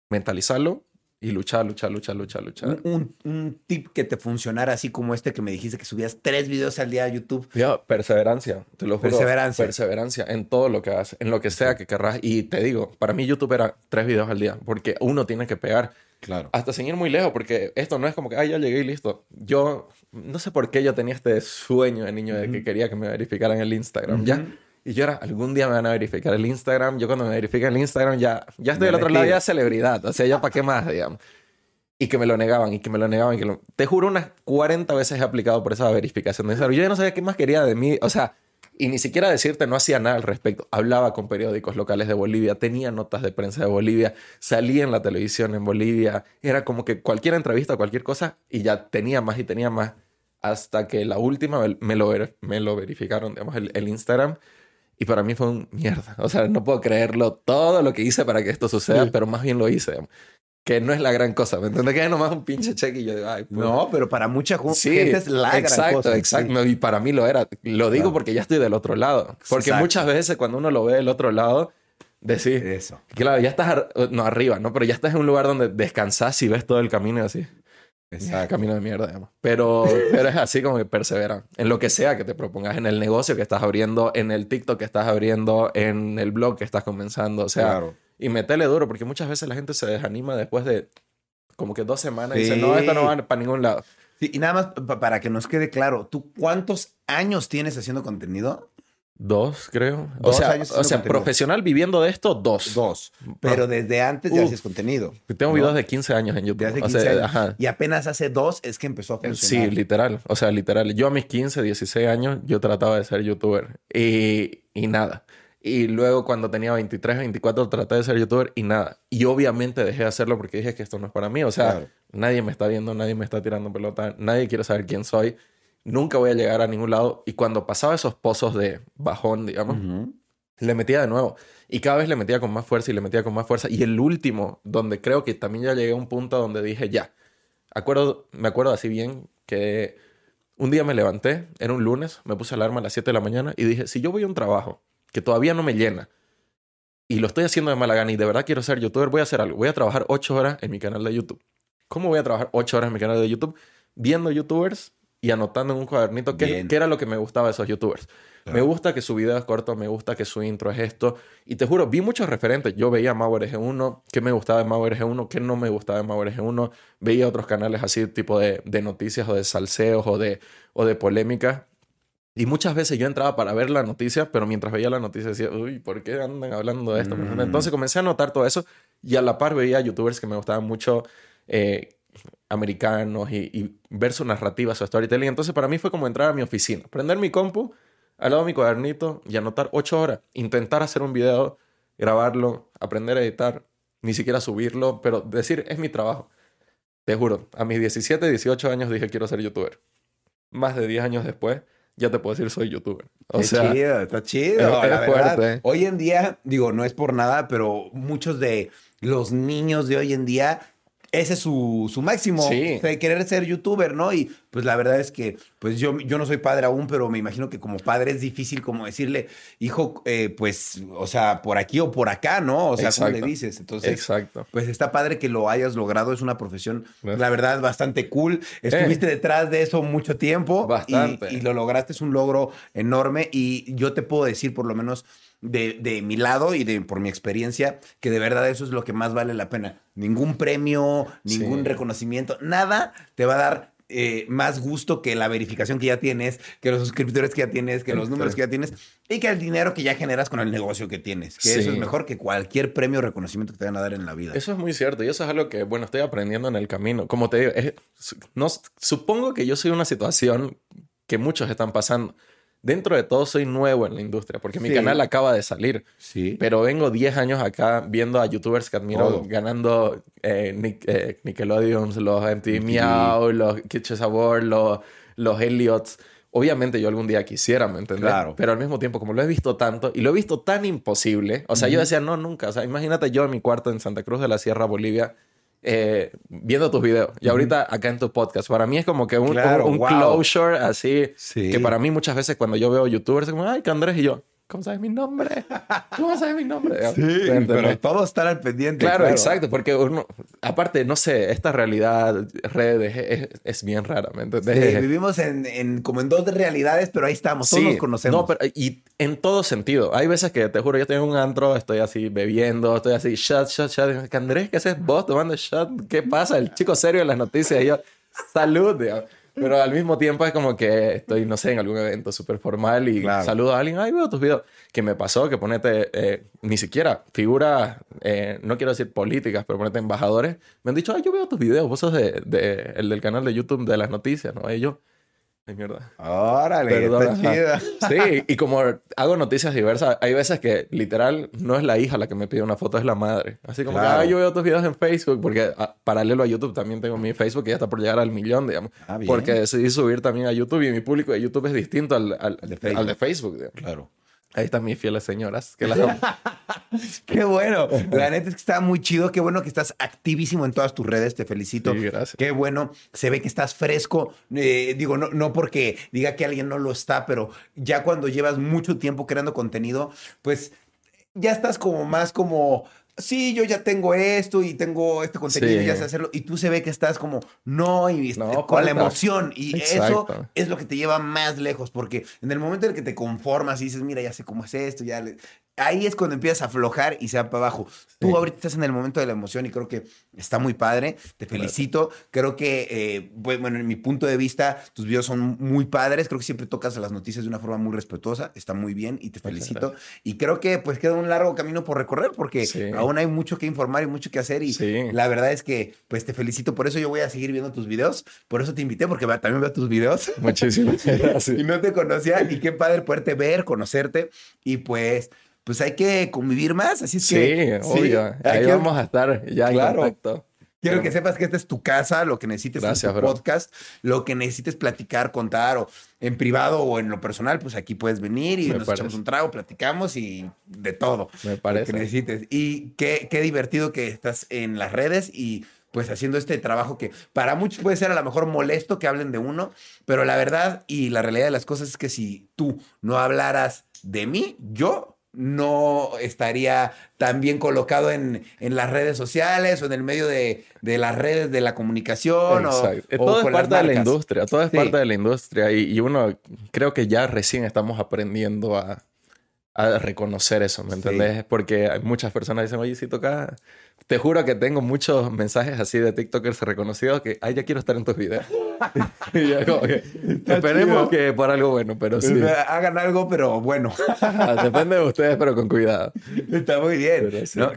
mentalizarlo y luchar, luchar, luchar, luchar, luchar. Un, un, tip que te funcionara así como este que me dijiste que subías tres videos al día a YouTube. perseverancia, te lo juro. Perseverancia. Perseverancia en todo lo que haces, en lo que sea que querrás. Y te digo, para mí YouTube era tres videos al día, porque uno tiene que pegar. Claro. Hasta seguir muy lejos, porque esto no es como que, ah, ya llegué y listo. Yo, no sé por qué yo tenía este sueño de niño de que quería que me verificaran el Instagram, ¿ya? Y yo era, algún día me van a verificar el Instagram. Yo cuando me verifican el Instagram ya, ya estoy del otro lado, ya celebridad. O sea, ya para qué más, digamos. Y que me lo negaban, y que me lo negaban. Y que lo... Te juro, unas 40 veces he aplicado por esa verificación de Instagram. Yo ya no sabía qué más quería de mí. O sea, y ni siquiera decirte, no hacía nada al respecto. Hablaba con periódicos locales de Bolivia, tenía notas de prensa de Bolivia, salía en la televisión en Bolivia. Era como que cualquier entrevista, cualquier cosa, y ya tenía más y tenía más. Hasta que la última me lo, me lo verificaron, digamos, el, el Instagram. Y para mí fue un mierda. O sea, no puedo creerlo todo lo que hice para que esto suceda, pero más bien lo hice. Que no es la gran cosa, ¿me entiendes? Que es nomás un pinche cheque y yo digo, ay, pues". No, pero para mucha gente es la exacto, gran cosa. Exacto, Y para mí lo era. Lo digo porque ya estoy del otro lado. Porque muchas veces cuando uno lo ve del otro lado, decís... Eso. Claro, ya estás... No, arriba, ¿no? Pero ya estás en un lugar donde descansas y ves todo el camino así. Exacto. Camino de mierda, digamos. Pero, pero es así como que persevera. En lo que sea que te propongas, en el negocio que estás abriendo, en el TikTok que estás abriendo, en el blog que estás comenzando. O sea, y metele duro, porque muchas veces la gente se desanima después de como que dos semanas y dice, no, esto no va para ningún lado. Sí, y nada más para que nos quede claro, ¿tú cuántos años tienes haciendo contenido? Dos, creo. o sea, o sea profesional viviendo de esto, dos. Dos. Pero desde antes ya haces contenido. Tengo videos de 15 años en YouTube. hace 15 años. Y apenas hace dos es que empezó a funcionar. Sí, literal. O sea, literal. Yo a mis 15, 16 años, yo trataba de ser youtuber. Y, y nada. Y luego cuando tenía 23, 24, traté de ser youtuber y nada. Y obviamente dejé de hacerlo porque dije que esto no es para mí. O sea, nadie me está viendo, nadie me está tirando pelota, nadie quiere saber quién soy nunca voy a llegar a ningún lado. Y cuando pasaba esos pozos de bajón, digamos, le metía de nuevo. Y cada vez le metía con más fuerza y le metía con más fuerza. Y el último, donde creo que también ya llegué a un punto donde dije, ya. Acuerdo, me acuerdo así bien que un día me levanté, era un lunes, me puse alarma a las 7 de la mañana y dije, si yo voy a un trabajo que todavía no me llena y lo estoy haciendo de mala gana y de verdad quiero ser youtuber, voy a hacer algo. Voy a trabajar 8 horas en mi canal de YouTube. ¿Cómo voy a trabajar 8 horas en mi canal de YouTube? Viendo youtubers y anotando en un cuadernito qué, qué, era lo que me gustaba de esos youtubers. Me gusta que su video es corto, me gusta que su intro es esto. Y te juro, vi muchos referentes. Yo veía Mauer G1, qué me gustaba de Mauer G1, qué no me gustaba de Mauer G1. Veía otros canales así, tipo de, de noticias o de salseos o de, o de polémicas. Y muchas veces yo entraba para ver la noticia, pero mientras veía la noticia decía, uy, ¿por qué andan hablando de esto? Mm. Entonces comencé a notar todo eso y a la par veía youtubers que me gustaban mucho. Eh, americanos y, ver su narrativa, su storytelling. Entonces para mí fue como entrar a mi oficina, prender mi compu, al lado de mi cuadernito y anotar ocho horas, intentar hacer un video, grabarlo, aprender a editar, ni siquiera subirlo, pero decir, es mi trabajo. Te juro, a mis 17, 18 años dije quiero ser youtuber. Más de 10 años después, ya te puedo decir soy youtuber. O sea, chido, está chido. la verdad, hoy en día, digo, no es por nada, pero muchos de los niños de hoy en día ese es su, su máximo, sí. querer ser youtuber, ¿no? Y pues la verdad es que, pues yo, yo no soy padre aún, pero me imagino que como padre es difícil como decirle, hijo, eh, pues, o sea, por aquí o por acá, ¿no? O sea, ¿cómo le dices? Entonces, Exacto. pues está padre que lo hayas logrado, es una profesión, la verdad, bastante cool. Estuviste eh. detrás de eso mucho tiempo. Bastante. Y, y lo lograste, es un logro enorme y yo te puedo decir, por lo menos, de, de, mi lado y de por mi experiencia, que de verdad eso es lo que más vale la pena. Ningún premio, ningún reconocimiento, nada te va a dar eh, más gusto que la verificación que ya tienes, que los suscriptores que ya tienes, que los números que ya tienes y que el dinero que ya generas con el negocio que tienes. Que eso es mejor que cualquier premio o reconocimiento que te van a dar en la vida. Eso es muy cierto y eso es algo que, bueno, estoy aprendiendo en el camino. Como te digo, no, supongo que yo soy una situación que muchos están pasando dentro de todo soy nuevo en la industria, porque mi canal acaba de salir. Sí. Pero vengo 10 años acá viendo a youtubers que admiro ganando eh, eh, Nickelodeons, los MTV Meow, los Kitchen Sabor, los, los Elliots. Obviamente yo algún día quisiera, ¿me entiendes? Claro. Pero al mismo tiempo, como lo he visto tanto y lo he visto tan imposible, o sea, yo decía, no, nunca. O sea, imagínate yo en mi cuarto en Santa Cruz de la Sierra, Bolivia, eh, viendo tus videos. Y ahorita acá en tu podcast. Para mí es como que un, un, closure así, que para mí muchas veces cuando yo veo youtubers es como, ay, que Andrés y yo, ¿cómo sabes mi nombre? ¿Cómo sabes mi nombre? Sí, pero todos están al pendiente. Claro, exacto, porque uno, aparte, no sé, esta realidad redes es, bien rara, ¿me entiendes? vivimos en, como en dos realidades, pero ahí estamos, todos nos conocemos. No, pero, y en todo sentido. Hay veces que, te juro, yo tengo un antro, estoy así bebiendo, estoy así, shot, shot, shot. Andrés, ¿qué haces vos tomando shot? ¿Qué pasa? El chico serio en las noticias y yo, salud, digamos. Pero al mismo tiempo es como que estoy, no sé, en algún evento súper formal y saludo a alguien, ay, veo tus videos. Que me pasó que ponete, eh, ni siquiera figuras, eh, no quiero decir políticas, pero ponete embajadores, me han dicho, ay, yo veo tus videos, vos sos de, de, el del canal de YouTube de las noticias, ¿no? Y yo, Ay, mierda. Órale, está chida. Sí, y como hago noticias diversas, hay veces que literal no es la hija la que me pide una foto, es la madre. Así como que, yo veo tus videos en Facebook, porque ah, paralelo a YouTube también tengo mi Facebook que ya está por llegar al millón, digamos. Ah, porque decidí subir también a YouTube y mi público de YouTube es distinto al, al, de, Facebook. al de Facebook. Digamos. Claro. Ahí están mis fieles señoras. Que [LAUGHS] Qué bueno. La neta es que está muy chido. Qué bueno que estás activísimo en todas tus redes. Te felicito. Sí, gracias. Qué bueno. Se ve que estás fresco. Eh, digo, no, no porque diga que alguien no lo está, pero ya cuando llevas mucho tiempo creando contenido, pues ya estás como más como sí, yo ya tengo esto y tengo este contenido y ya sé hacerlo. Y tú se ve que estás como, no, y con la emoción. Y eso es lo que te lleva más lejos, porque en el momento en el que te conformas y dices, mira, ya sé cómo es esto, ya le ahí es cuando empiezas a aflojar y se va para abajo. Tú ahorita estás en el momento de la emoción y creo que está muy padre. Te felicito. Creo que, eh, bueno, en mi punto de vista, tus videos son muy padres. Creo que siempre tocas las noticias de una forma muy respetuosa. Está muy bien y te felicito. Y creo que pues queda un largo camino por recorrer porque aún hay mucho que informar y mucho que hacer. Y la verdad es que pues te felicito. Por eso yo voy a seguir viendo tus videos. Por eso te invité porque también veo tus videos. Muchísimas gracias. [LAUGHS] y no te conocía y qué padre poderte ver, conocerte. Y pues pues hay que convivir más. Así es que. Sí, obvio. Ahí vamos a estar ya claro. en contacto. Quiero que sepas que esta es tu casa, lo que necesites Gracias, tu podcast, lo que necesites platicar, contar, o en privado o en lo personal, pues aquí puedes venir y nos echamos un trago, platicamos y de todo. Me parece. Lo que necesites. Y qué, qué divertido que estás en las redes y pues haciendo este trabajo que para muchos puede ser a lo mejor molesto que hablen de uno, pero la verdad y la realidad de las cosas es que si tú no hablaras de mí, yo no estaría tan bien colocado en, las redes sociales o en el medio de, las redes de la comunicación. O, todo es parte de la industria, todo es parte de la industria y, uno creo que ya recién estamos aprendiendo a, reconocer eso, ¿me entendés? Porque hay muchas personas dicen, oye, si toca te juro que tengo muchos mensajes así de TikTokers reconocidos que, ay, ya quiero estar en tus videos. [LAUGHS] y ya como que, esperemos que por algo bueno, pero sí. Hagan algo, pero bueno. [LAUGHS] Depende de ustedes, pero con cuidado. Está muy bien.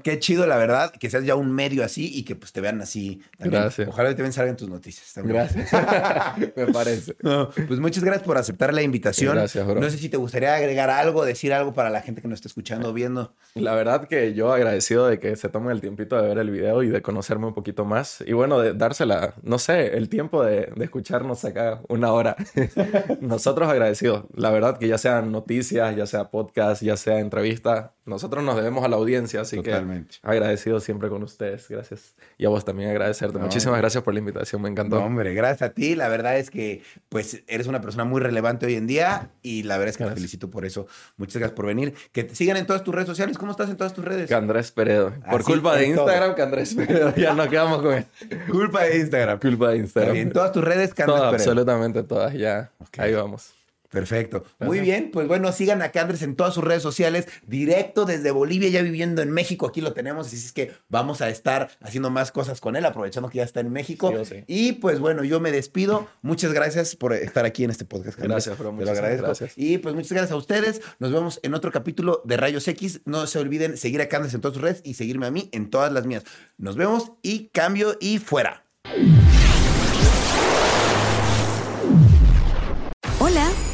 Qué chido, la verdad, que seas ya un medio así y que pues te vean así. Gracias. Ojalá te salgan en tus noticias. Gracias. [LAUGHS] Me parece. pues muchas gracias por aceptar la invitación. Gracias, bro. No sé si te gustaría agregar algo, decir algo para la gente que nos está escuchando o viendo. La verdad que yo agradecido de que se tomen el tiempito de ver el video y de conocerme un poquito más. Y bueno, de dársela, no sé, el tiempo de, de escucharnos acá una hora. [LAUGHS] Nosotros agradecidos. La verdad que ya sean noticias, ya sea podcast, ya sea entrevista, nosotros nos debemos a la audiencia, así Totalmente. que agradecido siempre con ustedes. Gracias. Y a vos también agradecerte. Muchísimas gracias por la invitación, me encantó. hombre, gracias a ti. La verdad es que pues eres una persona muy relevante hoy en día y la verdad es que te felicito por eso. Muchas gracias por venir. Que te sigan en todas tus redes sociales. ¿Cómo estás en todas tus redes? Andrés Peredo. Por culpa de Instagram, Andrés [LAUGHS] Peredo. Ya nos quedamos con él. culpa de Instagram. Culpa de Instagram. En todas tus redes, Andrés Peredo. Absolutamente todas, ya. Ahí vamos. Perfecto. Muy bien, pues bueno, sigan a Andrés en todas sus redes sociales, directo desde Bolivia, ya viviendo en México, aquí lo tenemos, así es que vamos a estar haciendo más cosas con él, aprovechando que ya está en México. Y pues bueno, yo me despido. Muchas gracias por estar aquí en este podcast. Gracias, bro. Te lo agradezco. Gracias. Y pues muchas gracias a ustedes. Nos vemos en otro capítulo de Rayos X. No se olviden seguir a Andrés en todas sus redes y seguirme a mí en todas las mías. Nos vemos y cambio y fuera.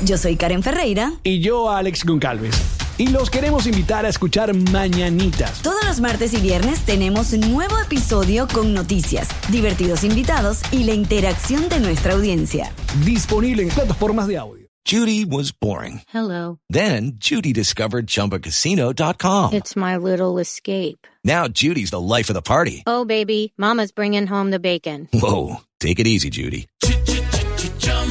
Yo soy Karen Ferreira. Y yo, Alex Goncalves. Y los queremos invitar a escuchar Mañanitas. Todos los martes y viernes tenemos un nuevo episodio con noticias, divertidos invitados y la interacción de nuestra audiencia. Disponible en plataformas de audio. Judy was boring. Hello. Then Judy discovered chumbacasino.com. It's my little escape. Now Judy's the life of the party. Oh, baby, Mama's bringing home the bacon. Whoa. Take it easy, Judy.